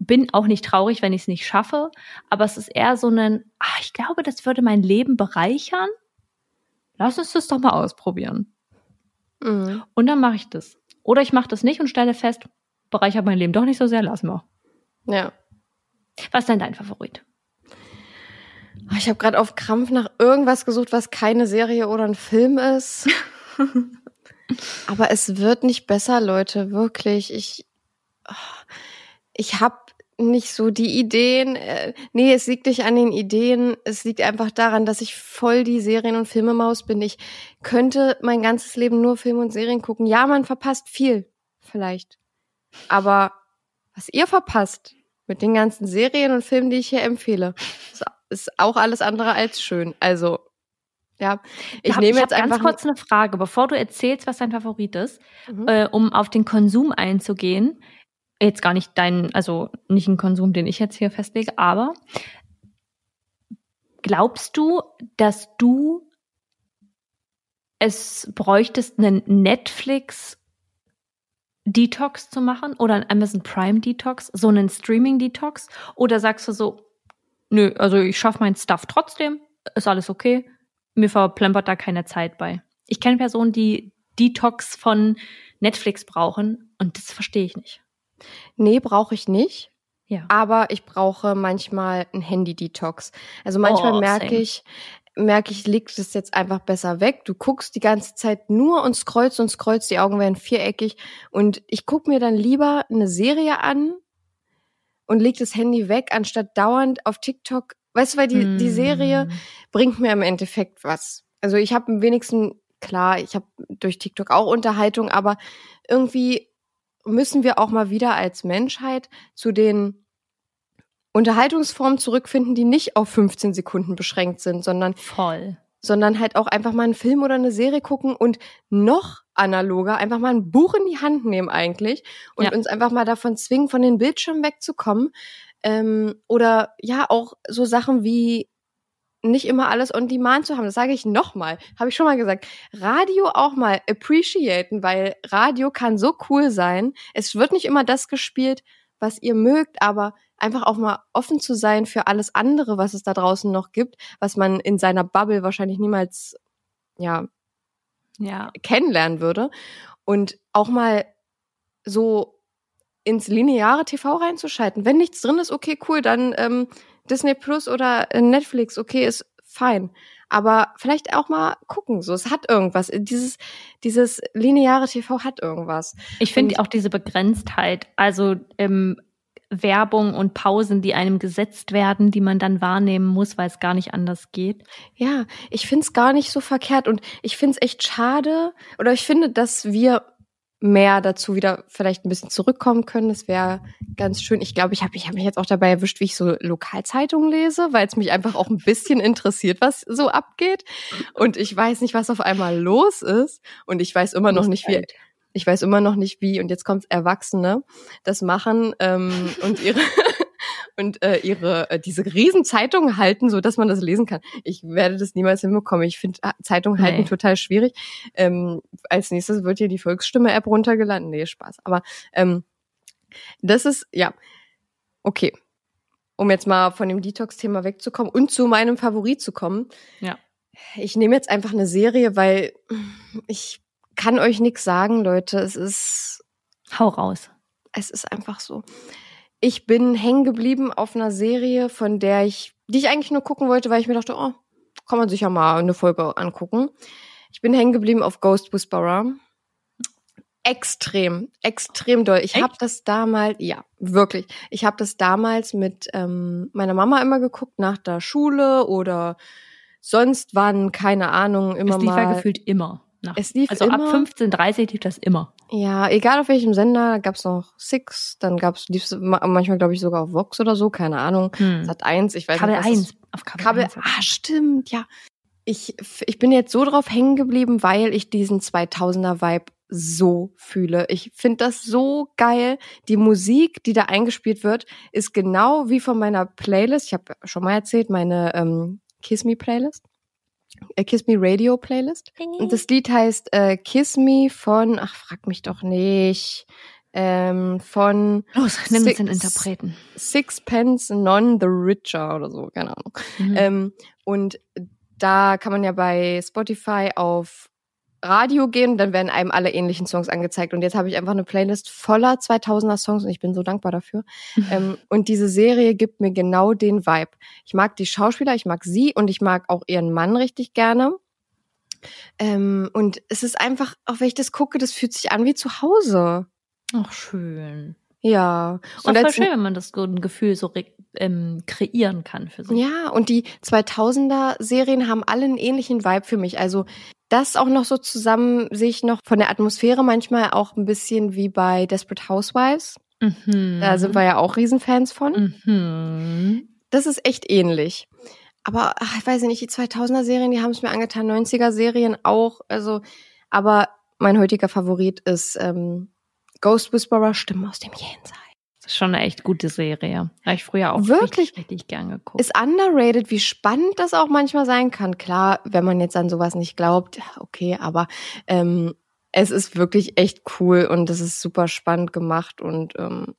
Bin auch nicht traurig, wenn ich es nicht schaffe, aber es ist eher so ein, ach, ich glaube, das würde mein Leben bereichern. Lass uns das doch mal ausprobieren. Mhm. Und dann mache ich das. Oder ich mache das nicht und stelle fest, bereichert mein Leben doch nicht so sehr, lass mal. Ja. Was ist denn dein Favorit? Oh, Ich habe gerade auf Krampf nach irgendwas gesucht, was keine Serie oder ein Film ist. Aber es wird nicht besser, Leute, wirklich. Ich, oh, ich habe nicht so die Ideen. äh, Nee, es liegt nicht an den Ideen. Es liegt einfach daran, dass ich voll die Serien- und Filmemaus bin. Ich könnte mein ganzes Leben nur Filme und Serien gucken. Ja, man verpasst viel, vielleicht. Aber was ihr verpasst mit den ganzen Serien und Filmen, die ich hier empfehle, ist, auch alles andere als schön. Also, ja, ich hab- nehme hab jetzt einfach. ganz kurz eine Frage, bevor du erzählst, was dein Favorit ist, Mhm. äh, um auf den Konsum einzugehen. Jetzt gar nicht deinen, also nicht einen Konsum, den ich jetzt hier festlege, aber glaubst du, dass du es bräuchtest, einen Netflix Detox zu machen oder einen Amazon Prime Detox, so einen Streaming Detox? Oder sagst du so, nö, also ich schaffe meinen Stuff trotzdem, ist alles okay, mir verplempert da keine Zeit bei. Ich kenne Personen, die Detox von Netflix brauchen und das verstehe ich nicht. Nee, brauche ich nicht. Ja. Aber ich brauche manchmal ein Handy-Detox. Also manchmal Oh, merke ich, merke ich, liegt es jetzt einfach besser weg. Du guckst die ganze Zeit nur und scrollst und scrollst, die Augen werden viereckig. Und ich gucke mir dann lieber eine Serie an und leg das Handy weg, anstatt dauernd auf TikTok. Weißt du, weil die, die Serie Mm. bringt mir im Endeffekt was. Also ich habe am wenigsten, klar, ich habe durch TikTok auch Unterhaltung, aber irgendwie müssen wir auch mal wieder als Menschheit zu den Unterhaltungsformen zurückfinden, die nicht auf 15 Sekunden beschränkt sind, sondern, Voll. sondern halt auch einfach mal einen Film oder eine Serie gucken und noch analoger einfach mal ein Buch in die Hand nehmen eigentlich und Ja. uns einfach mal davon zwingen, von den Bildschirmen wegzukommen. Ähm, oder ja, auch so Sachen wie nicht immer alles on demand zu haben. Das sage ich nochmal. Habe ich schon mal gesagt. Radio auch mal appreciaten, weil Radio kann so cool sein. Es wird nicht immer das gespielt, was ihr mögt, aber einfach auch mal offen zu sein für alles andere, was es da draußen noch gibt, was man in seiner Bubble wahrscheinlich niemals, ja, Ja. kennenlernen würde. Und auch mal so ins lineare TV reinzuschalten. Wenn nichts drin ist, okay, cool, dann ähm, Disney Plus oder äh, Netflix, okay, ist fein. Aber vielleicht auch mal gucken, so es hat irgendwas. Dieses dieses lineare TV hat irgendwas. Ich finde auch diese Begrenztheit, also ähm, Werbung und Pausen, die einem gesetzt werden, die man dann wahrnehmen muss, weil es gar nicht anders geht. Ja, ich find's gar nicht so verkehrt und ich find's echt schade oder ich finde, dass wir mehr dazu wieder vielleicht ein bisschen zurückkommen können. Das wäre ganz schön. Ich glaube, ich habe ich hab mich jetzt auch dabei erwischt, wie ich so Lokalzeitungen lese, weil es mich einfach auch ein bisschen interessiert, was so abgeht. Und ich weiß nicht, was auf einmal los ist. Und ich weiß immer noch nicht, wie. Ich weiß immer noch nicht wie, und jetzt kommt Erwachsene, das machen ähm, und ihre und äh, ihre äh, diese Riesenzeitungen halten, so dass man das lesen kann. Ich werde das niemals hinbekommen. Ich finde ah, Zeitungen halten Nee. total schwierig. Ähm, als nächstes wird hier die Volksstimme-App runtergeladen. Nee, Spaß. Aber ähm, das ist, ja, okay. Um jetzt mal von dem Detox-Thema wegzukommen und zu meinem Favorit zu kommen. Ja. Ich nehme jetzt einfach eine Serie, weil ich kann euch nichts sagen, Leute. Es ist Hau raus. es ist einfach so. Ich bin hängen geblieben auf einer Serie, von der ich, die ich eigentlich nur gucken wollte, weil ich mir dachte, oh, kann man sich ja mal eine Folge angucken. Ich bin hängen geblieben auf Ghost Whisperer. Extrem, extrem doll. Ich habe das damals, ja, wirklich. Ich habe das damals mit ähm, meiner Mama immer geguckt, nach der Schule oder sonst wann, keine Ahnung, immer es lief ja mal. gefühlt immer. Nach, Es lief also immer. ab 15.30 lief das immer. Ja, egal auf welchem Sender, gab's noch Six, dann gab's lief's ma- manchmal glaube ich sogar auf Vox oder so, keine Ahnung. Hm. Sat 1, ich weiß Kabel nicht. was 1. es- Auf Kabel, Kabel, 1. ah, stimmt, ja. Ich, ich bin jetzt so drauf hängen geblieben, weil ich diesen 2000er Vibe so fühle. Ich finde das so geil. Die Musik, die da eingespielt wird, ist genau wie von meiner Playlist. Ich habe schon mal erzählt, meine ähm, Kiss Me Playlist. Äh, Kiss Me Radio Playlist. Und das Lied heißt äh, Kiss Me von, ach, frag mich doch nicht, ähm, von Los, nimm uns Six- den Interpreten. Sixpence Non the Richer oder so, keine Ahnung. Mhm. Ähm, und da kann man ja bei Spotify auf Radio gehen, dann werden einem alle ähnlichen Songs angezeigt. Und jetzt habe ich einfach eine Playlist voller 2000er Songs und ich bin so dankbar dafür. ähm, und diese Serie gibt mir genau den Vibe. Ich mag die Schauspieler, ich mag sie und ich mag auch ihren Mann richtig gerne. Ähm, und es ist einfach, auch wenn ich das gucke, das fühlt sich an wie zu Hause. Ach, schön. Ja. Ist Und voll schön, wenn man das so ein Gefühl so ähm, kreieren kann für sich. Ja, und die 2000er Serien haben alle einen ähnlichen Vibe für mich. Also das auch noch so zusammen sehe ich noch von der Atmosphäre manchmal auch ein bisschen wie bei Desperate Housewives. Mhm. Da sind wir ja auch Riesenfans von. Mhm. Das ist echt ähnlich. Aber ach, ich weiß nicht, die 2000er Serien, die haben es mir angetan, 90er Serien auch. Also, aber mein heutiger Favorit ist ähm, Ghost Whisperer Stimmen aus dem Jenseits. Das ist schon eine echt gute Serie. Habe ich früher auch Wirklich? richtig, richtig gern geguckt. Ist underrated, wie spannend das auch manchmal sein kann. Klar, wenn man jetzt an sowas nicht glaubt, okay, aber ähm, es ist wirklich echt cool und es ist super spannend gemacht und ähm,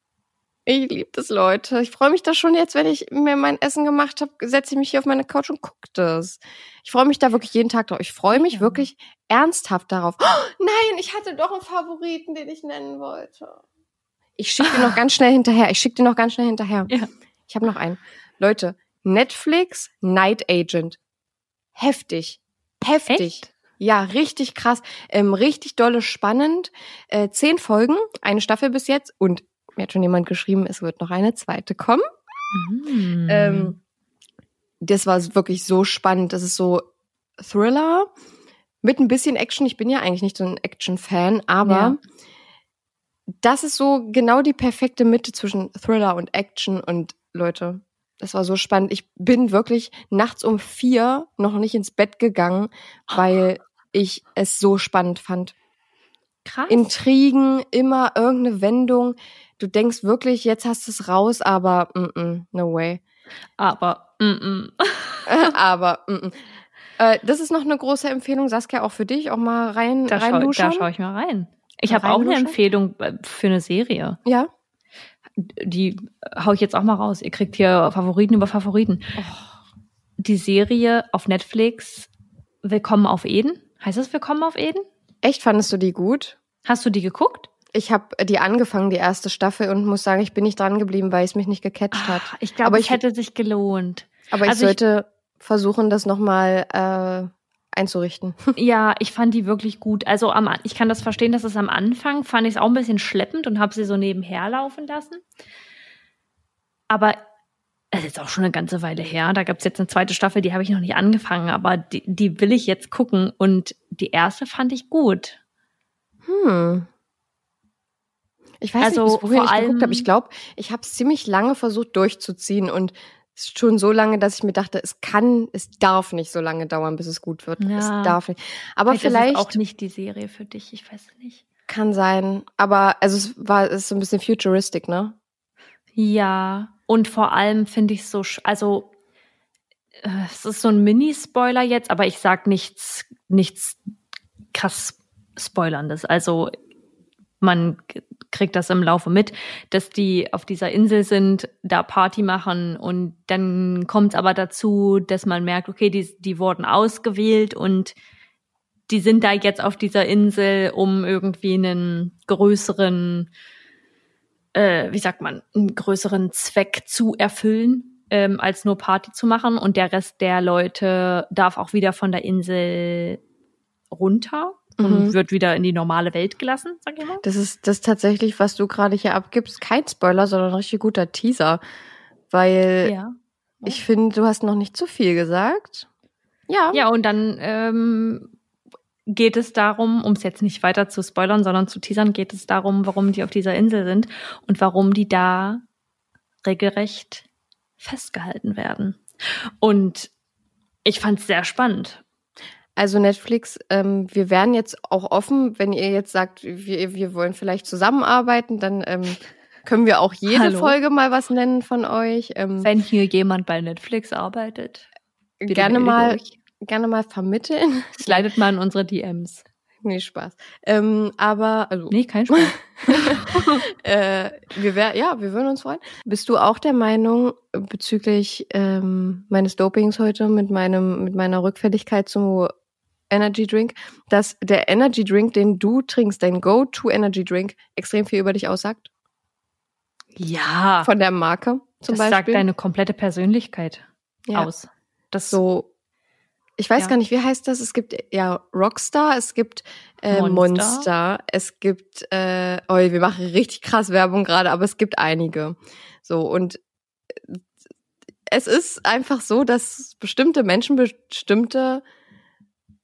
ich liebe das, Leute. Ich freue mich da schon jetzt, wenn ich mir mein Essen gemacht habe, setze ich mich hier auf meine Couch und gucke das. Ich freue mich da wirklich jeden Tag drauf. Ich freue mich Ja. wirklich ernsthaft darauf. Oh, nein, ich hatte doch einen Favoriten, den ich nennen wollte. Ich schicke dir noch ganz schnell hinterher. Ich schicke dir noch ganz schnell hinterher. Ja. Ich habe noch einen. Leute, Netflix Night Agent. Heftig. Heftig. Echt? Ja, richtig krass. Ähm, richtig dolle spannend. Äh, zehn Folgen, eine Staffel bis jetzt. Und mir hat schon jemand geschrieben, es wird noch eine zweite kommen. Mhm. Ähm, das war wirklich so spannend. Das ist so Thriller mit ein bisschen Action. Ich bin ja eigentlich nicht so ein Action-Fan, aber Ja. Das ist so genau die perfekte Mitte zwischen Thriller und Action. Und Leute, das war so spannend. Ich bin wirklich nachts um vier noch nicht ins Bett gegangen, weil ich es so spannend fand. Krass. Intrigen, immer irgendeine Wendung. Du denkst wirklich, jetzt hast du es raus, aber mm -mm, no way. Aber mm, mm. aber mm -mm. Äh, das ist noch eine große Empfehlung, Saskia, auch für dich, auch mal rein da, schau, reinluschern. da schaue ich mal rein. Ich habe auch eine? Empfehlung äh, für eine Serie. Ja. Die hau ich jetzt auch mal raus. Ihr kriegt hier Favoriten über Favoriten. Die Serie auf Netflix Willkommen auf Eden. Heißt das Willkommen auf Eden? Echt, fandest du die gut? Hast du die geguckt? Ich habe die angefangen, die erste Staffel, und muss sagen, ich bin nicht dran geblieben, weil es mich nicht gecatcht hat. Ah, ich glaube, Aber es ich- hätte sich gelohnt. Aber ich also ich- sollte versuchen, das nochmal äh, einzurichten. Ja, ich fand die wirklich gut. Also am, ich kann das verstehen, dass es am Anfang fand ich es auch ein bisschen schleppend und habe sie so nebenher laufen lassen. Aber es ist jetzt auch schon eine ganze Weile her. Da gab es jetzt eine zweite Staffel, die habe ich noch nicht angefangen, aber die, die will ich jetzt gucken. Und die erste fand ich gut. Hm. Ich weiß Also, nicht, bis wohin ich geguckt habe. Ich glaube, ich habe es ziemlich lange versucht durchzuziehen und schon so lange, dass ich mir dachte, es kann, es darf nicht so lange dauern, bis es gut wird. Ja. Es darf nicht. Aber vielleicht es auch nicht die Serie für dich, ich weiß nicht. kann sein. Aber also es war, es ist so ein bisschen futuristic, ne? Ja, und vor allem finde ich so, also äh, es ist so ein Mini-Spoiler jetzt, aber ich sag nichts, nichts krass Spoilerndes. Also man k- kriegt das im Laufe mit, dass die auf dieser Insel sind, da Party machen und dann kommt es aber dazu, dass man merkt, okay, die, die wurden ausgewählt und die sind da jetzt auf dieser Insel, um irgendwie einen größeren äh, wie sagt man, einen größeren Zweck zu erfüllen, ähm, als nur Party zu machen. Und der Rest der Leute darf auch wieder von der Insel runter und Mhm. wird wieder in die normale Welt gelassen, sag ich mal. Das ist das tatsächlich, was du gerade hier abgibst, kein Spoiler, sondern ein richtig guter Teaser. Weil Ja. ich finde, du hast noch nicht zu viel gesagt. Ja. Ja, und dann ähm, geht es darum, um es jetzt nicht weiter zu spoilern, sondern zu teasern, geht es darum, warum die auf dieser Insel sind und warum die da regelrecht festgehalten werden. Und ich fand es sehr spannend. Also Netflix, ähm, wir wären jetzt auch offen, wenn ihr jetzt sagt, wir, wir wollen vielleicht zusammenarbeiten, dann ähm, können wir auch jede Hallo. Folge mal was nennen von euch. Ähm, Wenn hier jemand bei Netflix arbeitet, gerne mal, euch. gerne mal vermitteln. slidet mal in unsere DMs. nee, Spaß. Ähm, aber also, Nee, kein Spaß. äh, wir wär, ja, wir würden uns freuen. Bist du auch der Meinung bezüglich ähm, meines Dopings heute mit meinem mit meiner Rückfälligkeit zum Energy Drink, dass der Energy Drink, den du trinkst, dein Go-to Energy Drink, extrem viel über dich aussagt? Ja, Von der Marke zum das sagt Beispiel? deine komplete Persönlichkeit ja. aus. Das So, ich weiß Ja. gar nicht, wie heißt das? Es gibt ja Rockstar, es gibt äh, Monster. Monster. es gibt, äh, oh, wir machen richtig krass Werbung gerade, aber es gibt einige. So, und äh, es ist einfach so, dass bestimmte Menschen bestimmte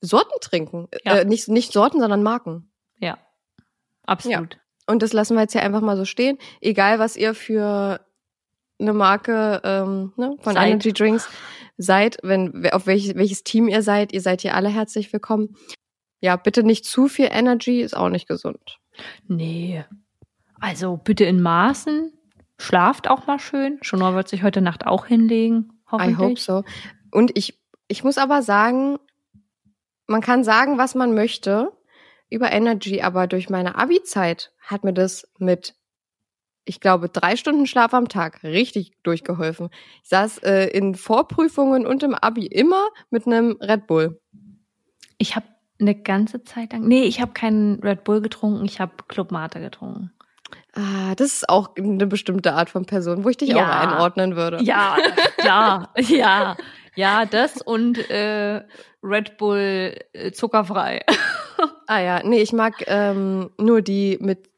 Sorten trinken. Ja. Äh, nicht, nicht Sorten, sondern Marken. ja, absolut. Und das lassen wir jetzt hier einfach mal so stehen. Egal, was ihr für eine Marke ähm, ne, von Seid. Energy Drinks seid, wenn auf welches, welches Team ihr seid, ihr seid hier alle herzlich willkommen. Ja, bitte nicht zu viel Energy, ist auch nicht gesund. Nee. Also bitte in Maßen. Schlaft auch mal schön. Schonor wird sich heute Nacht auch hinlegen. Hoffentlich. I hope so. Und ich, ich muss aber sagen, man kann sagen, was man möchte über Energy, aber durch meine Abi-Zeit hat mir das mit, ich glaube, drei Stunden Schlaf am Tag richtig durchgeholfen. Ich saß äh, in Vorprüfungen und im Abi immer mit einem Red Bull. Ich habe eine ganze Zeit lang. Nee, ich habe keinen Red Bull getrunken, ich habe Club Mate getrunken. Ah, das ist auch eine bestimmte Art von Person, wo ich dich Ja. auch einordnen würde. Ja, ja, ja. Ja, das und äh, Red Bull äh, zuckerfrei. Ah ja, nee, ich mag ähm, nur die mit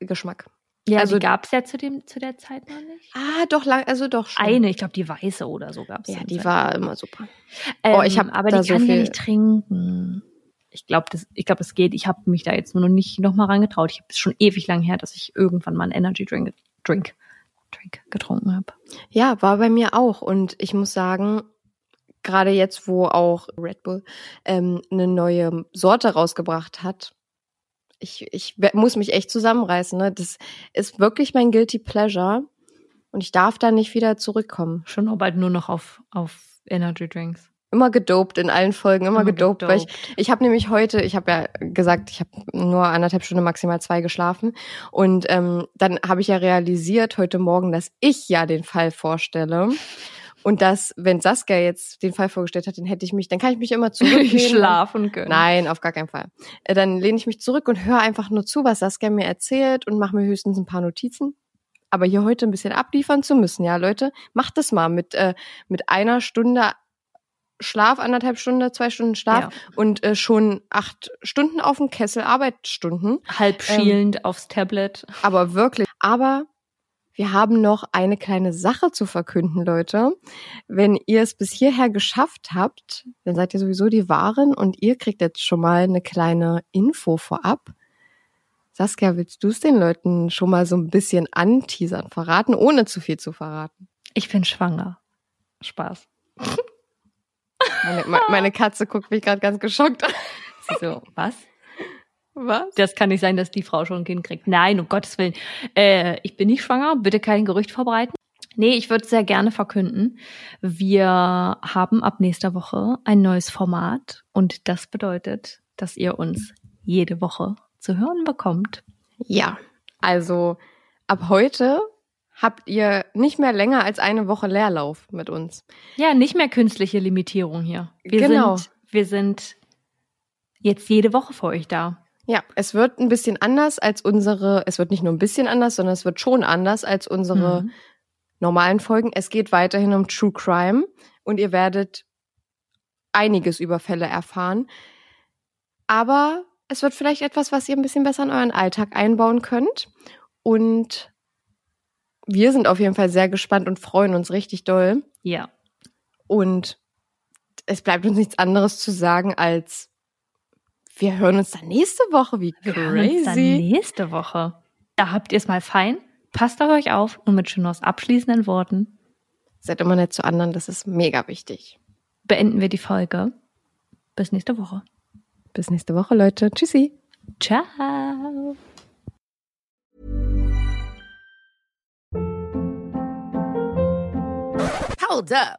Geschmack. Ja, Also- die gab's ja zu, dem, zu der Zeit noch nicht. Ah, doch lang, also doch schon. Eine, ich glaube die weiße oder so gab's. Ja, zu die war immer super. Ähm, Oh, ich hab aber da die so kann ich ja viel- nicht trinken. Ich glaube, das, ich glaube, es geht. Ich habe mich da jetzt nur noch nicht noch mal rangetraut. Ich habe es schon ewig lang her, dass ich irgendwann mal einen Energy Drink, Drink, Drink getrunken habe. Ja, war bei mir auch. Und ich muss sagen, gerade jetzt, wo auch Red Bull ähm, eine neue Sorte rausgebracht hat, ich, ich muss mich echt zusammenreißen. Ne? Das ist wirklich mein Guilty Pleasure. Und ich darf da nicht wieder zurückkommen. Schon bald nur noch auf auf Energy Drinks. Immer gedopt in allen Folgen, immer, Immer gedopt, weil ich. Ich habe nämlich heute, ich habe ja gesagt, ich habe nur anderthalb Stunden, maximal zwei geschlafen. Und ähm, dann habe ich ja realisiert heute Morgen, dass ich ja den Fall vorstelle. Und dass, wenn Saskia jetzt den Fall vorgestellt hat, dann hätte ich mich, dann kann ich mich immer zurücklehnen. Schlafen können. Nein, auf gar keinen Fall. Äh, Dann lehne ich mich zurück und höre einfach nur zu, was Saskia mir erzählt und mache mir höchstens ein paar Notizen. Aber hier heute ein bisschen abliefern zu müssen, ja, Leute, macht das mal mit, äh, mit einer Stunde Schlaf, anderthalb Stunden, zwei Stunden Schlaf Ja. und äh, schon acht Stunden auf dem Kessel Arbeitsstunden. Halb schielend aufs Tablet. Aber wirklich. Aber wir haben noch eine kleine Sache zu verkünden, Leute. Wenn ihr es bis hierher geschafft habt, dann seid ihr sowieso die Wahren und ihr kriegt jetzt schon mal eine kleine Info vorab. Saskia, willst du es den Leuten schon mal so ein bisschen anteasern, verraten, ohne zu viel zu verraten? Ich bin schwanger. Spaß. Meine, meine Katze guckt mich gerade ganz geschockt an. So, was? Was? Das kann nicht sein, dass die Frau schon ein Kind kriegt. Nein, um Gottes Willen. Äh, ich bin nicht schwanger. Bitte kein Gerücht verbreiten. Nee, ich würde sehr gerne verkünden. Wir haben ab nächster Woche ein neues Format und das bedeutet, dass ihr uns jede Woche zu hören bekommt. Ja, also ab heute habt ihr nicht mehr länger als eine Woche Leerlauf mit uns. Ja, nicht mehr künstliche Limitierung hier. Wir Genau. sind, wir sind jetzt jede Woche für euch da. Ja, es wird ein bisschen anders als unsere, es wird nicht nur ein bisschen anders, sondern es wird schon anders als unsere Mhm. normalen Folgen. Es geht weiterhin um True Crime und ihr werdet einiges über Fälle erfahren. Aber es wird vielleicht etwas, was ihr ein bisschen besser in euren Alltag einbauen könnt. Und wir sind auf jeden Fall sehr gespannt und freuen uns richtig doll. Ja. Und es bleibt uns nichts anderes zu sagen als wir hören uns dann nächste Woche. Wie Wir hören uns dann crazy. nächste Woche. Da habt ihr es mal fein. Passt auf euch auf und mit Junos abschließenden Worten Seid immer nett zu anderen, das ist mega wichtig. beenden wir die Folge. Bis nächste Woche. Bis nächste Woche, Leute. Tschüssi. Ciao. Hold up.